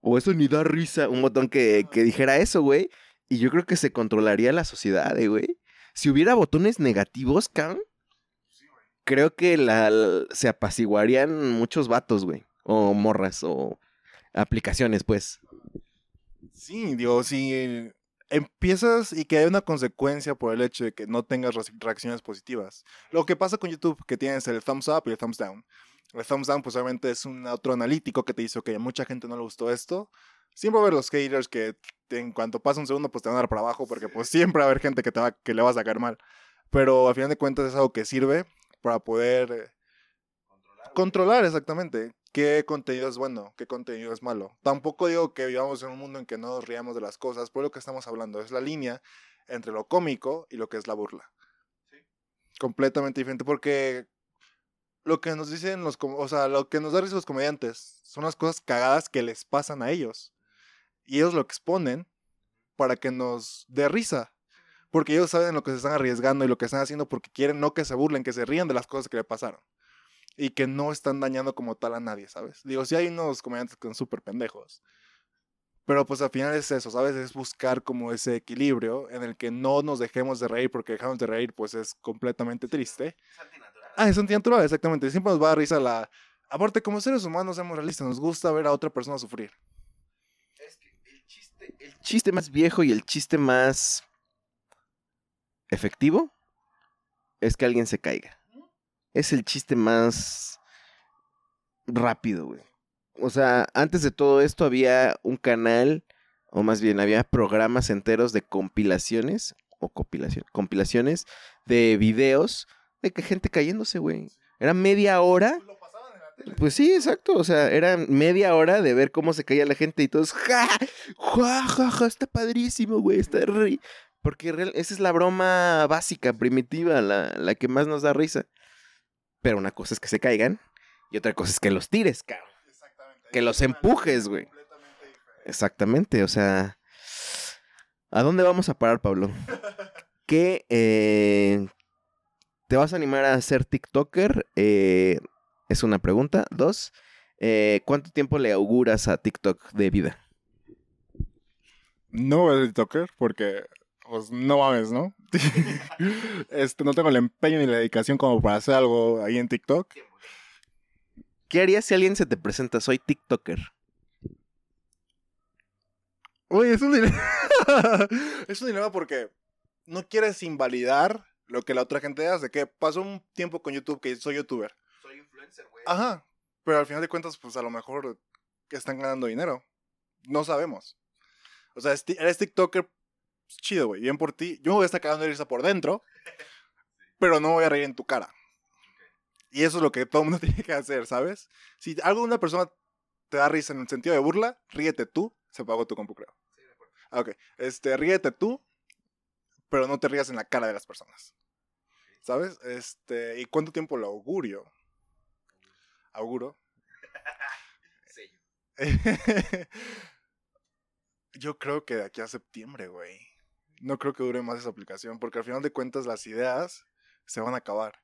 O eso ni da risa. Un botón que, que dijera eso, güey. Y yo creo que se controlaría la sociedad, eh, güey. Si hubiera botones negativos, cabrón. Creo que la, se apaciguarían muchos vatos, güey. O morras, o aplicaciones, pues. Sí, digo, sí. empiezas y que hay una consecuencia por el hecho de que no tengas re- reacciones positivas. Lo que pasa con YouTube, que tienes el thumbs up y el thumbs down. El thumbs down, pues obviamente es un otro analítico que te dice, ok, a mucha gente no le gustó esto. Siempre va a haber los haters que en cuanto pasa un segundo, pues te van a dar para abajo, porque pues siempre va a haber gente que, te va, que le va a sacar mal. Pero al final de cuentas es algo que sirve para poder eh, controlar exactamente qué contenido es bueno, qué contenido es malo. Tampoco digo que vivamos en un mundo en que no nos riamos de las cosas, por lo que estamos hablando es la línea entre lo cómico y lo que es la burla. Completamente diferente porque lo que nos dicen los, o sea, lo que nos da risa los comediantes son las cosas cagadas que les pasan a ellos. Y ellos lo exponen para que nos dé risa. Porque ellos saben lo que se están arriesgando y lo que están haciendo porque quieren no que se burlen, que se rían de las cosas que le pasaron. Y que no están dañando como tal a nadie, ¿sabes? Digo, sí hay unos comediantes que son súper pendejos. Pero pues al final es eso, ¿sabes? Es buscar como ese equilibrio en el que no nos dejemos de reír porque dejamos de reír pues es completamente triste. Ah, es antinatural, exactamente. Siempre nos va a risa la... Aparte, como seres humanos somos realistas, nos gusta ver a otra persona sufrir. El chiste más viejo y el chiste más efectivo es que alguien se caiga. Es el chiste más rápido, güey. O sea, antes de todo esto había un canal, o más bien había programas enteros de compilaciones, o compilación, compilaciones de videos de que gente cayéndose, güey. Era media hora. Pues sí, exacto. O sea, era media hora de ver cómo se caía la gente y todos, ja, ja, ja, ja, está padrísimo, güey, está ri-". Porque real- esa es la broma básica, primitiva, la, la que más nos da risa. Pero una cosa es que se caigan y otra cosa es que los tires, cabrón. Que los empujes, güey. Exactamente, o sea. ¿A dónde vamos a parar, Pablo? [laughs] ¿Qué eh, te vas a animar a ser TikToker? Eh, es una pregunta. Dos, eh, ¿cuánto tiempo le auguras a TikTok de vida? No voy a ser TikToker porque, pues, no mames, ¿no? [laughs] este, no tengo el empeño ni la dedicación como para hacer algo ahí en TikTok. ¿Qué harías si alguien se te presenta? Soy TikToker. Oye, es un dilema. [laughs] es un dilema porque no quieres invalidar lo que la otra gente hace. Que pasó un tiempo con YouTube que soy youtuber. Soy influencer, güey. Ajá. Pero al final de cuentas, pues a lo mejor están ganando dinero. No sabemos. O sea, eres TikToker, pues, chido, güey. Bien por ti. Yo me voy a estar cagando de risa por dentro, [laughs] pero no me voy a reír en tu cara. Y eso es lo que todo el mundo [laughs] tiene que hacer, ¿sabes? Si algo una persona te da risa en el sentido de burla, ríete tú. Se pagó tu compu, creo. Ah, Ok. Este, ríete tú, pero no te rías en la cara de las personas. ¿Sabes? Este, ¿y cuánto tiempo lo augurio? Auguro. [laughs] [laughs] Yo creo que de aquí a septiembre, güey. No creo que dure más esa aplicación, porque al final de cuentas las ideas se van a acabar.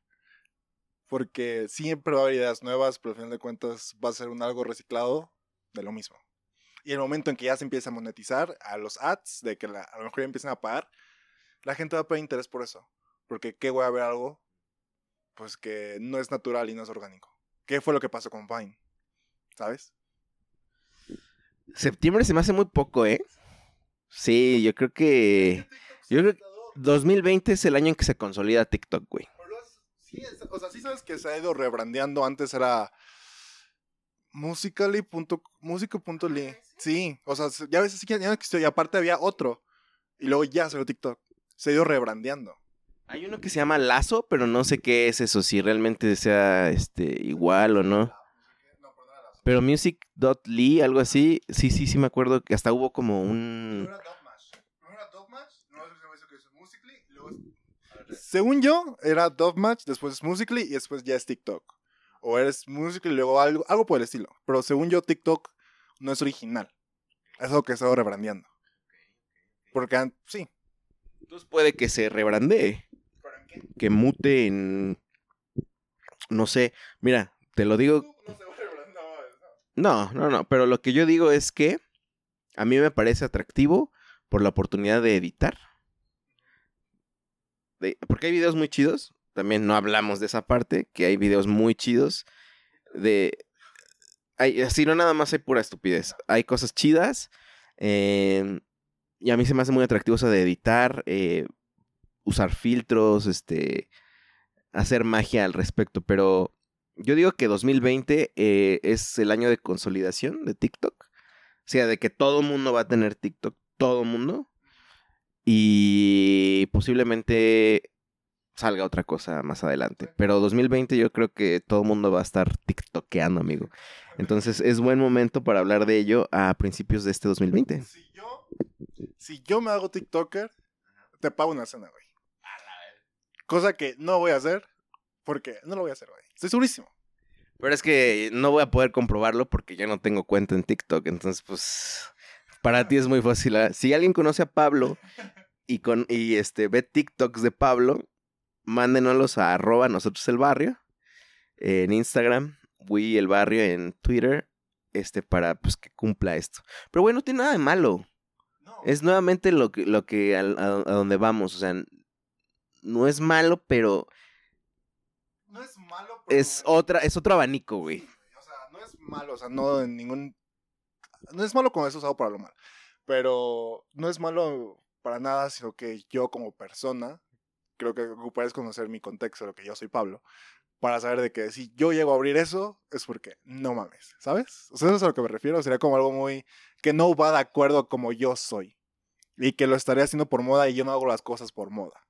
Porque siempre va a haber ideas nuevas, pero al final de cuentas va a ser un algo reciclado de lo mismo. Y el momento en que ya se empieza a monetizar a los ads, de que la- a lo mejor ya empiezan a pagar, la gente va a perder interés por eso. Porque qué voy a ver algo, pues que no es natural y no es orgánico. ¿Qué fue lo que pasó con Vine? ¿Sabes? Septiembre se me hace muy poco, ¿eh? Sí, yo creo que... Yo creo que 2020 es el año en que se consolida TikTok, güey. Sí, es- o sea, sí sabes que se ha ido rebrandeando. Antes era musically. Musical.ly. Sí, o sea, se- ya a veces sí que ya no existió. Y aparte había otro. Y luego ya salió TikTok. Se ha ido rebrandeando. Hay uno que se llama Lazo, pero no sé qué es eso, si realmente sea este igual o no. Pero music.ly, algo así, sí, sí, sí me acuerdo que hasta hubo como un... Según yo, era Dove Match, después es Musically y después ya es TikTok. O eres Musically y luego algo, algo por el estilo. Pero según yo, TikTok no es original. Es algo que se ha ido rebrandeando. Porque, sí. Entonces puede que se rebrandee, que mute en... No sé, mira, te lo digo... No, no, no, pero lo que yo digo es que a mí me parece atractivo por la oportunidad de editar. De- porque hay videos muy chidos, también no hablamos de esa parte, que hay videos muy chidos de... Hay, así no nada más hay pura estupidez, hay cosas chidas. eh, y a mí se me hace muy atractivo eso de editar, eh, usar filtros, este, hacer magia al respecto. Pero yo digo que 2020 eh, es el año de consolidación de TikTok. O sea, de que todo mundo va a tener TikTok, todo mundo. Y posiblemente salga otra cosa más adelante. Pero 2020 yo creo que todo mundo va a estar TikTokeando, amigo. Entonces es buen momento para hablar de ello a principios de este 2020. Si yo, si yo me hago TikToker, te pago una cena, güey. Cosa que no voy a hacer, porque no lo voy a hacer, güey. Estoy segurísimo. Pero es que no voy a poder comprobarlo porque yo no tengo cuenta en TikTok. Entonces, pues, para ti es muy fácil. ¿ah? Si alguien conoce a Pablo [laughs] y, con, y este, ve TikToks de Pablo, mándenoslos a arroba nosotros el barrio en Instagram, Wii el barrio en Twitter, este, para pues que cumpla esto. Pero bueno, no tiene nada de malo. No, Es nuevamente lo que, lo que al- a, a donde vamos. O sea, no es malo, pero no es malo, pero es otra, es otro abanico, güey. O sea, no es malo, o sea, no en ningún... No es malo cuando es usado para lo malo, pero no es malo para nada, sino que yo como persona, creo que ocuparías conocer mi contexto, lo que yo soy Pablo, para saber de que si yo llego a abrir eso, es porque no mames, ¿sabes? O sea, eso es a lo que me refiero, sería como algo muy... que no va de acuerdo como yo soy. Y que lo estaría haciendo por moda y yo no hago las cosas por moda.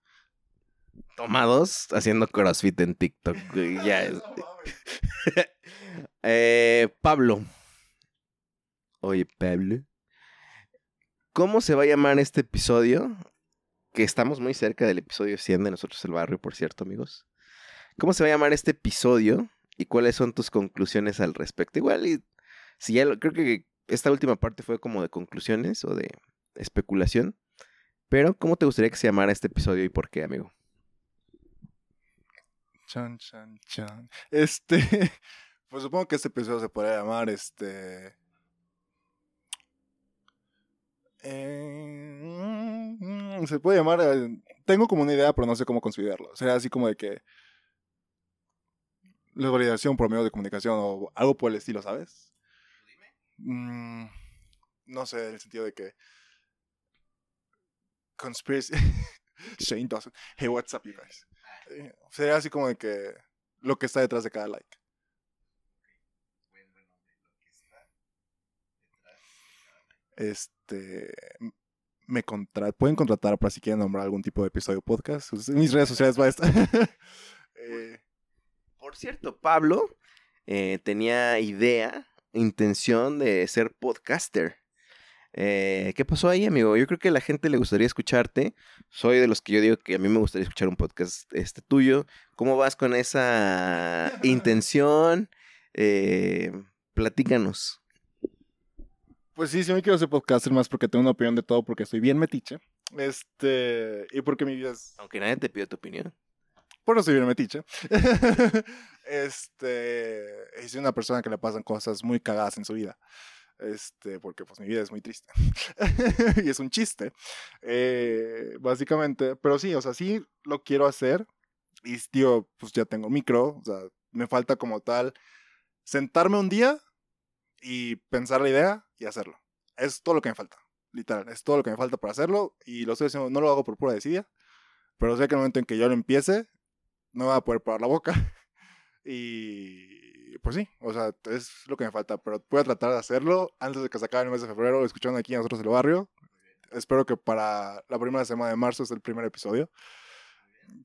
Tomados haciendo CrossFit en TikTok. Ya es. [laughs] Eh, Pablo. Oye, Pablo. ¿Cómo se va a llamar este episodio? Que estamos muy cerca del episodio 100 de Nosotros el Barrio, por cierto, amigos. ¿Cómo se va a llamar este episodio? ¿Y cuáles son tus conclusiones al respecto? Igual, y si ya lo- creo que esta última parte fue como de conclusiones o de especulación. Pero, ¿cómo te gustaría que se llamara este episodio y por qué, amigo? Chan, chan, chan. Este, [laughs] pues supongo que este episodio se podría llamar, este... eh, se puede llamar... eh, tengo como una idea, pero no sé cómo considerarlo. Sería así como de que... La validación por medio de comunicación o algo por el estilo, ¿sabes? Mm, no sé, en el sentido de que... Conspiracy... [laughs] Shane Dawson. Hey, what's up, you guys? Sería así como de que lo que está detrás de cada like. Este. Me contra pueden contratar para si quieren nombrar algún tipo de episodio podcast. Mis redes sociales va a estar. [laughs] Eh, Por cierto, Pablo eh, tenía idea, intención de ser podcaster. Eh, ¿Qué pasó ahí, amigo? Yo creo que a la gente le gustaría escucharte. Soy de los que yo digo que a mí me gustaría escuchar un podcast este tuyo. ¿Cómo vas con esa [laughs] intención? Eh, platícanos. pues sí, sí me quiero ser podcaster más porque tengo una opinión de todo, porque estoy bien metiche. Este. Y porque mi vida es. Aunque nadie te pide tu opinión. Por no soy bien metiche. [laughs] este. Y soy una persona que le pasan cosas muy cagadas en su vida. Este, porque pues mi vida es muy triste. [laughs] y es un chiste. Eh, básicamente. Pero sí, o sea, sí lo quiero hacer. Y tío, pues ya tengo micro. O sea, me falta como tal sentarme un día y pensar la idea y hacerlo. Es todo lo que me falta. Literal, es todo lo que me falta para hacerlo. Y lo estoy haciendo, no lo hago por pura desidia. Pero sé que el momento en que yo lo empiece, no va a poder parar la boca. [laughs] Y pues sí, o sea, es lo que me falta. Pero voy a tratar de hacerlo antes de que se acabe el mes de febrero, escuchando aquí a nosotros el barrio. Espero que para la primera semana de marzo es el primer episodio.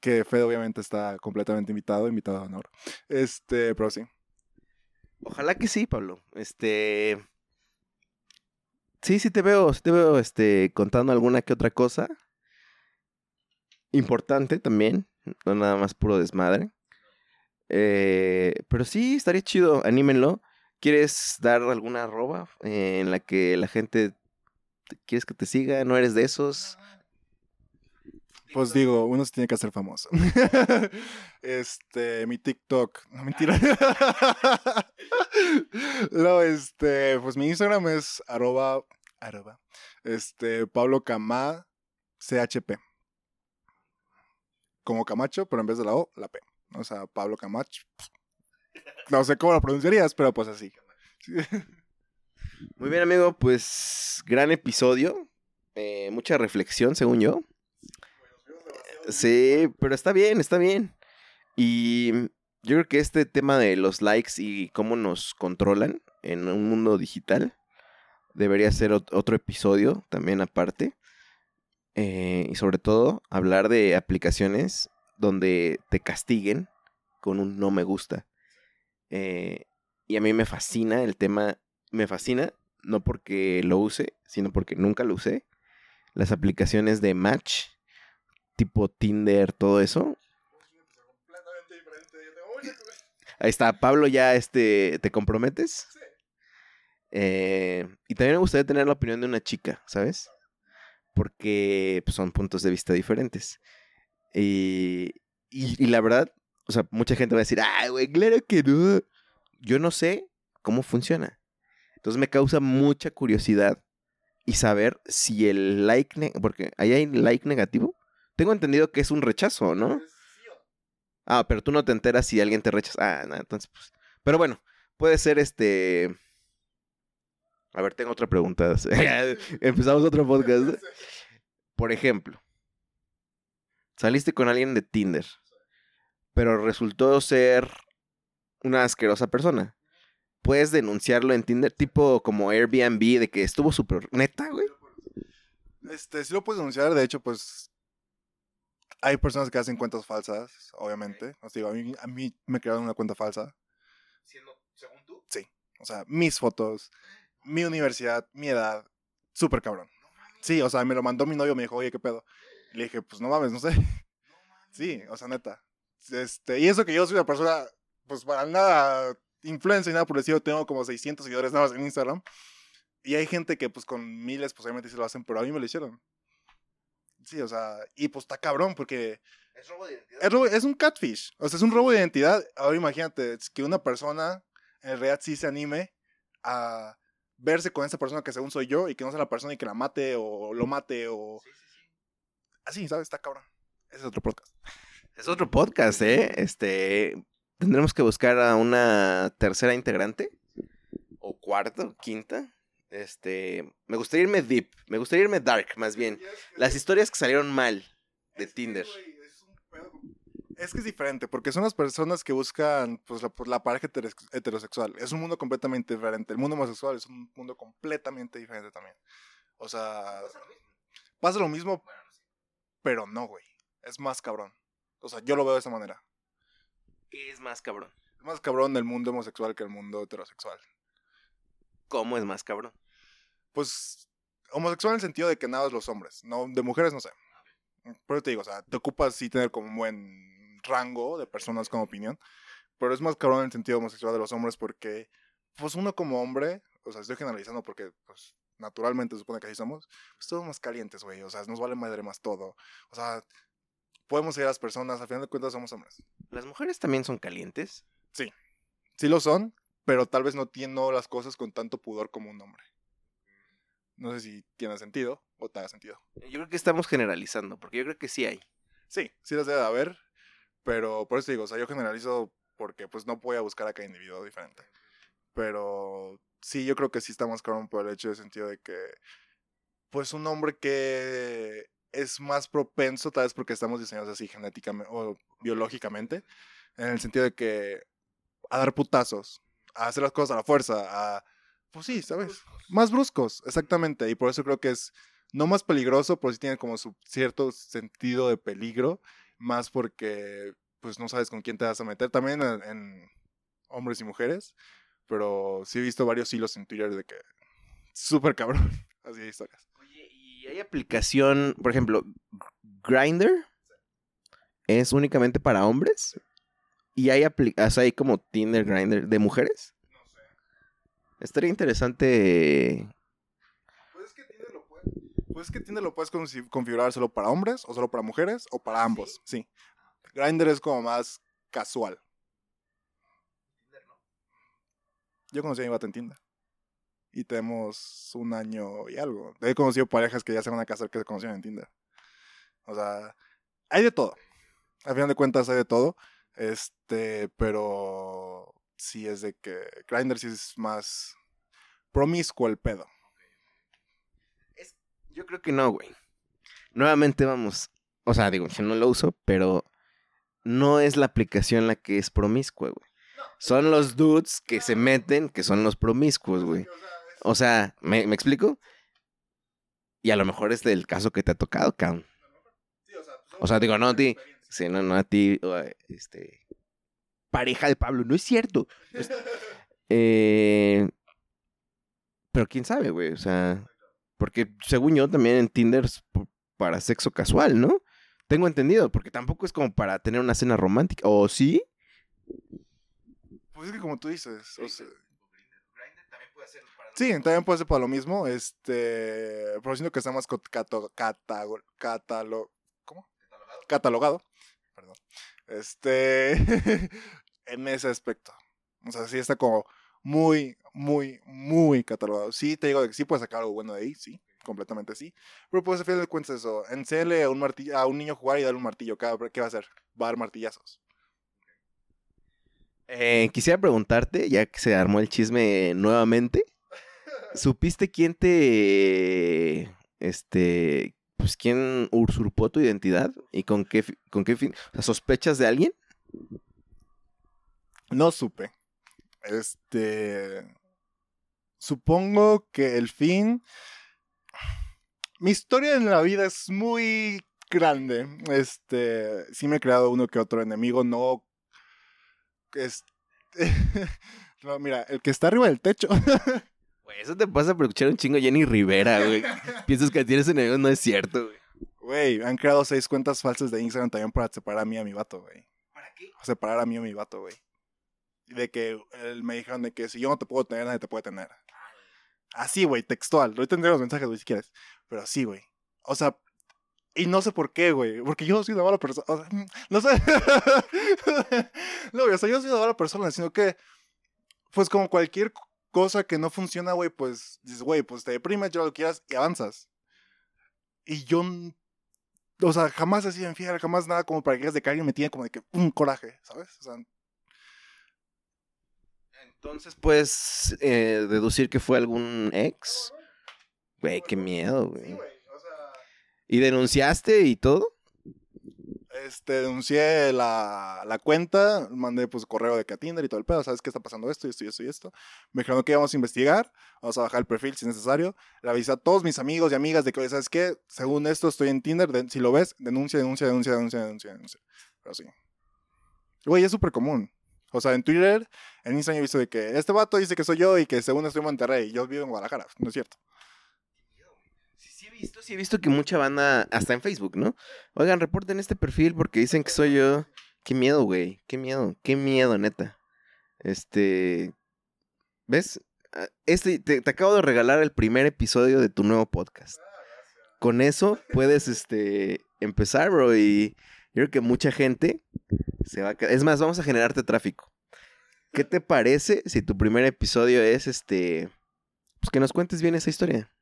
Que Fede obviamente está completamente invitado, invitado a honor. Este, pero sí. Ojalá que sí, Pablo. Este. Sí, sí te veo, sí te veo este, contando alguna que otra cosa. Importante también. No nada más puro desmadre. Eh, pero sí, estaría chido. Anímenlo. ¿Quieres dar alguna arroba en la que la gente te- quieres que te siga? ¿No eres de esos? Pues digo, uno se tiene que hacer famoso. [laughs] este, mi TikTok. No, mentira. [laughs] no, este, pues mi Instagram es arroba, arroba, este, Pablo Cama, CHP. Como Camacho, pero en vez de la O, la P. O sea, Pablo Camacho. No sé cómo lo pronunciarías, pero pues así. Muy bien, amigo. Pues gran episodio. eh, mucha reflexión, según yo. Sí, pero está bien, está bien. Y yo creo que este tema de los likes y cómo nos controlan en un mundo digital debería ser otro episodio también aparte. Eh, y sobre todo hablar de aplicaciones donde te castiguen con un no me gusta. Eh, y a mí me fascina el tema, me fascina no porque lo use, sino porque nunca lo usé. Las aplicaciones de match, tipo Tinder, todo eso. Ahí está, Pablo, ya este, ¿te comprometes? Eh, y también me gustaría tener la opinión de una chica, ¿sabes? Porque pues, son puntos de vista diferentes. Y, y, la verdad, o sea, mucha gente va a decir, ay, güey, claro que no. Yo no sé cómo funciona. Entonces me causa mucha curiosidad y saber si el like, porque ahí hay like negativo. Tengo entendido que es un rechazo, ¿no? Ah, pero tú no te enteras si alguien te rechaza. Ah, no, entonces, pues. Pero bueno, puede ser este. A ver, tengo otra pregunta. [laughs] [laughs] Empezamos otro podcast. Por ejemplo, saliste con alguien de Tinder, pero resultó ser una asquerosa persona. Puedes denunciarlo en Tinder, tipo como Airbnb, de que estuvo súper neta, güey. Este, sí lo puedes denunciar, de hecho, pues hay personas que hacen cuentas falsas, obviamente. O sea, a, mí, a mí me crearon una cuenta falsa. ¿Siendo, según tú? Sí. O sea, mis fotos, mi universidad, mi edad, súper cabrón. Sí, o sea, me lo mandó mi novio, me dijo, oye, ¿qué pedo? Le dije, pues no mames, no sé. [laughs] Sí, o sea, neta. Este, y eso que yo soy una persona, pues para nada influencer y nada por decirlo, tengo como 600 seguidores nada más en Instagram. Y hay gente que pues con miles obviamente se lo hacen, pero a mí me lo hicieron. Sí, o sea, y pues está cabrón porque... Es robo de identidad. Es, un catfish, o sea, es un robo de identidad. Ahora imagínate que una persona en realidad sí se anime a verse con esa persona que según soy yo y que no sea la persona y que la mate o lo mate o... Sí, sí, sí. Así, ¿sabes? Está cabrón. Ese es otro podcast. Es otro podcast, ¿eh? Este, tendremos que buscar a una tercera integrante o cuarta, quinta. Este, me gustaría irme deep, me gustaría irme dark, más bien. Las historias que salieron mal de Tinder. Es que es diferente, porque son las personas que buscan pues, la, pues, la, pareja heterosexual. Es un mundo completamente diferente. El mundo homosexual es un mundo completamente diferente también. O sea, pasa lo mismo, pero no, güey. Es más cabrón. O sea, yo lo veo de esa manera. ¿Qué es más cabrón? Es más cabrón el mundo homosexual que el mundo heterosexual. ¿Cómo es más cabrón? Pues homosexual en el sentido de que nada es los hombres. No, de mujeres no sé. Pero te digo, o sea, te ocupas sí tener como un buen rango de personas con opinión. Pero es más cabrón en el sentido homosexual de los hombres porque, pues uno como hombre, o sea, estoy generalizando porque, pues, naturalmente se supone que así somos, pues todos más calientes, güey. O sea, nos vale madre más todo. O sea, podemos ser las personas, al final de cuentas somos hombres. ¿Las mujeres también son calientes? Sí, sí lo son, pero tal vez no tienen las cosas con tanto pudor como un hombre. No sé si tiene sentido o te haga sentido. Yo creo que estamos generalizando, porque yo creo que sí hay. Sí, sí las debe de haber, pero por eso digo, o sea, yo generalizo porque pues no voy a buscar a cada individuo diferente. Pero sí, yo creo que sí estamos cabrón por el hecho de sentido de que, pues un hombre que es más propenso, tal vez porque estamos diseñados así genéticamente o biológicamente, en el sentido de que a dar putazos, a hacer las cosas a la fuerza, a, pues sí, ¿sabes? Más bruscos, exactamente. Y por eso creo que es no más peligroso, pero sí tiene como su cierto sentido de peligro, más porque pues no sabes con quién te vas a meter. También en, hombres y mujeres, pero sí he visto varios hilos en Twitter de que súper cabrón, [laughs] así hay historias. ¿Y hay aplicación, por ejemplo, Grinder? ¿Es únicamente para hombres? ¿Y hay, hay como Tinder Grinder de mujeres? No sé. Estaría interesante. Pues es que Tinder lo puedes, pues que Tinder lo puedes configurar solo para hombres, o solo para mujeres, o para ambos. Sí. Grinder es como más casual. Tinder no. Yo conocí a mi bata en Tinder y tenemos un año y algo. He conocido parejas que ya se van a casar que se conocieron en Tinder. O sea, hay de todo. Al final de cuentas hay de todo. Este, pero sí es de que Grindr sí es más promiscuo el pedo. Yo creo que no, güey. Nuevamente vamos. O sea, digo, yo no lo uso, pero no es la aplicación la que es promiscua, güey. Son los dudes que se meten, que son los promiscuos, güey. O sea, ¿me, ¿me explico? Y a lo mejor es del caso que te ha tocado, cabrón. O sea, digo, no a ti. Sí, no, no a ti, este. Pareja de Pablo, no es cierto. Eh, pero quién sabe, güey. O sea, porque según yo también en Tinder es para sexo casual, ¿no? Tengo entendido, porque tampoco es como para tener una cena romántica. ¿O sí? Pues es que como tú dices, o sea, Sí, también puede ser para lo mismo, este, pero siento que está más cato- catago- catalo- ¿cómo? Catalogado, perdón, este, [laughs] en ese aspecto, o sea, sí está como muy, muy, muy catalogado, sí te digo que sí puedes sacar algo bueno de ahí, sí, completamente sí, pero pues al final de cuentas eso, enséñale a un, martillo, a un niño jugar y darle un martillo, ¿qué va a hacer? Va a dar martillazos. Eh, quisiera preguntarte, ya que se armó el chisme nuevamente, ¿supiste quién te, este, pues quién usurpó tu identidad y con qué, con qué fin? ¿sospechas de alguien? No supe. Este. Supongo que el fin. Mi historia en la vida es muy grande. Este. Sí me he creado uno que otro enemigo. No. Es... [laughs] no, mira, el que está arriba del techo. [laughs] Güey, eso te pasa por escuchar un chingo Jenny Rivera, güey. [laughs] Piensas que tienes enemigos, no es cierto, güey. Güey, han creado seis cuentas falsas de Instagram también para separar a mí y a mi vato, güey. ¿Para qué? Separar a mí y a mi vato, güey. Y de que él me dijeron de que si yo no te puedo tener, nadie te puede tener. Así, güey, textual. Ahorita tendré los mensajes, güey, si quieres. Pero así, güey. O sea, y no sé por qué, güey. Porque yo no soy una mala persona. O sea, [laughs] no sé. no, güey, o sea, yo no soy una mala persona, sino que, pues como cualquier cosa que no funciona, güey, pues dices, güey, pues te deprimes, yo lo quieras y avanzas. Y yo, o sea, jamás he sido infiel, jamás nada como para que digas de que alguien me tiene como de que un coraje, ¿sabes? O sea, Entonces puedes eh, deducir que fue algún ex. Güey, qué miedo, güey. ¿Y denunciaste y todo? Este, denuncié la, la cuenta, mandé pues correo de que a Tinder y todo el pedo, ¿sabes qué está pasando esto y esto y esto y esto? Me dijeron que íbamos a investigar, vamos a bajar el perfil si es necesario. Le avisé a todos mis amigos y amigas de que, ¿sabes qué? Según esto estoy en Tinder, de- si lo ves, denuncia, denuncia, denuncia, denuncia, denuncia, denuncia. Pero sí. Güey, es súper común. O sea, en Twitter, en Instagram he visto de que este vato dice que soy yo y que según estoy en Monterrey yo vivo en Guadalajara. No es cierto. Visto, sí he visto que mucha banda, hasta en Facebook, ¿no? Oigan, reporten este perfil porque dicen que soy yo. Qué miedo, güey. Qué miedo, qué miedo, neta. Este. ¿Ves? Ah, Este, te, acabo de regalar el primer episodio de tu nuevo podcast. Con eso puedes, este, empezar, bro. Y yo creo que mucha gente se va a. Es más, vamos a generarte tráfico. ¿Qué te parece si tu primer episodio es, este, pues que nos cuentes bien esa historia?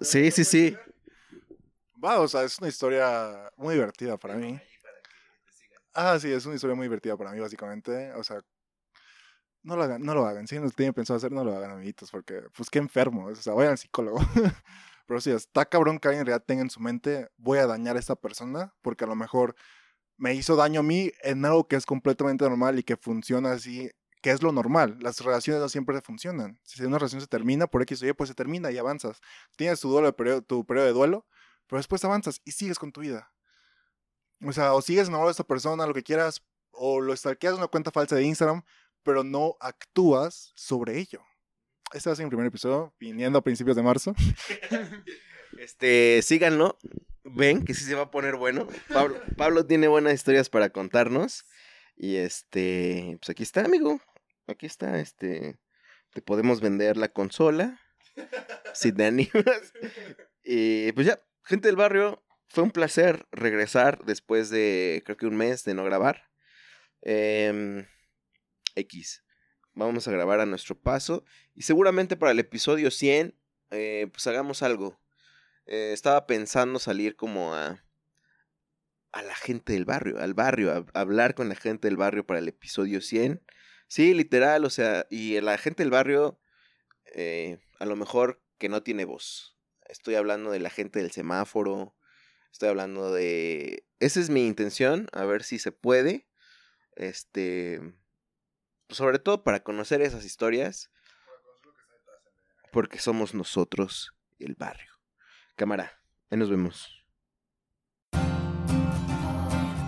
Sí, sí, sí. Va, o sea, es una historia muy divertida para mí. Ah, sí, es una historia muy divertida para mí, básicamente. O sea, no lo hagan, no lo hagan. Si no tienen pensado hacer, no lo hagan, amiguitos, porque, pues, qué enfermo. O sea, vayan al psicólogo. [laughs] Pero sí, está cabrón que alguien en realidad tenga en su mente, voy a dañar a esta persona, porque a lo mejor me hizo daño a mí en algo que es completamente normal y que funciona así, que es lo normal. Las relaciones no siempre funcionan. Si una relación se termina por X o Y, pues se termina y avanzas. Tienes tu, duelo, periodo, tu periodo de duelo, pero después avanzas y sigues con tu vida. O sea, o sigues enamorado de esta persona, lo que quieras, o lo stalkeas en una cuenta falsa de Instagram, pero no actúas sobre ello. Este va a ser mi primer episodio, viniendo a principios de marzo. [laughs] Este, síganlo. Ven que sí se va a poner bueno. Pablo, Pablo tiene buenas historias para contarnos. Y este, pues aquí está, amigo. Aquí está, este. Te podemos vender la consola. Si te [laughs] animas. Y pues ya, gente del barrio, fue un placer regresar después de, creo que un mes de no grabar. Em, X. Vamos a grabar a nuestro paso. Y seguramente para el episodio 100, eh, pues hagamos algo. Eh, estaba pensando salir como a a la gente del barrio, al barrio, hablar con la gente del barrio para el episodio 100. Sí, literal, o sea, y la gente del barrio, eh, a lo mejor que no tiene voz. Estoy hablando de la gente del semáforo. Estoy hablando de... Esa es mi intención, a ver si se puede. Este... Sobre todo para conocer esas historias. Porque somos nosotros el barrio. Cámara, ahí nos vemos.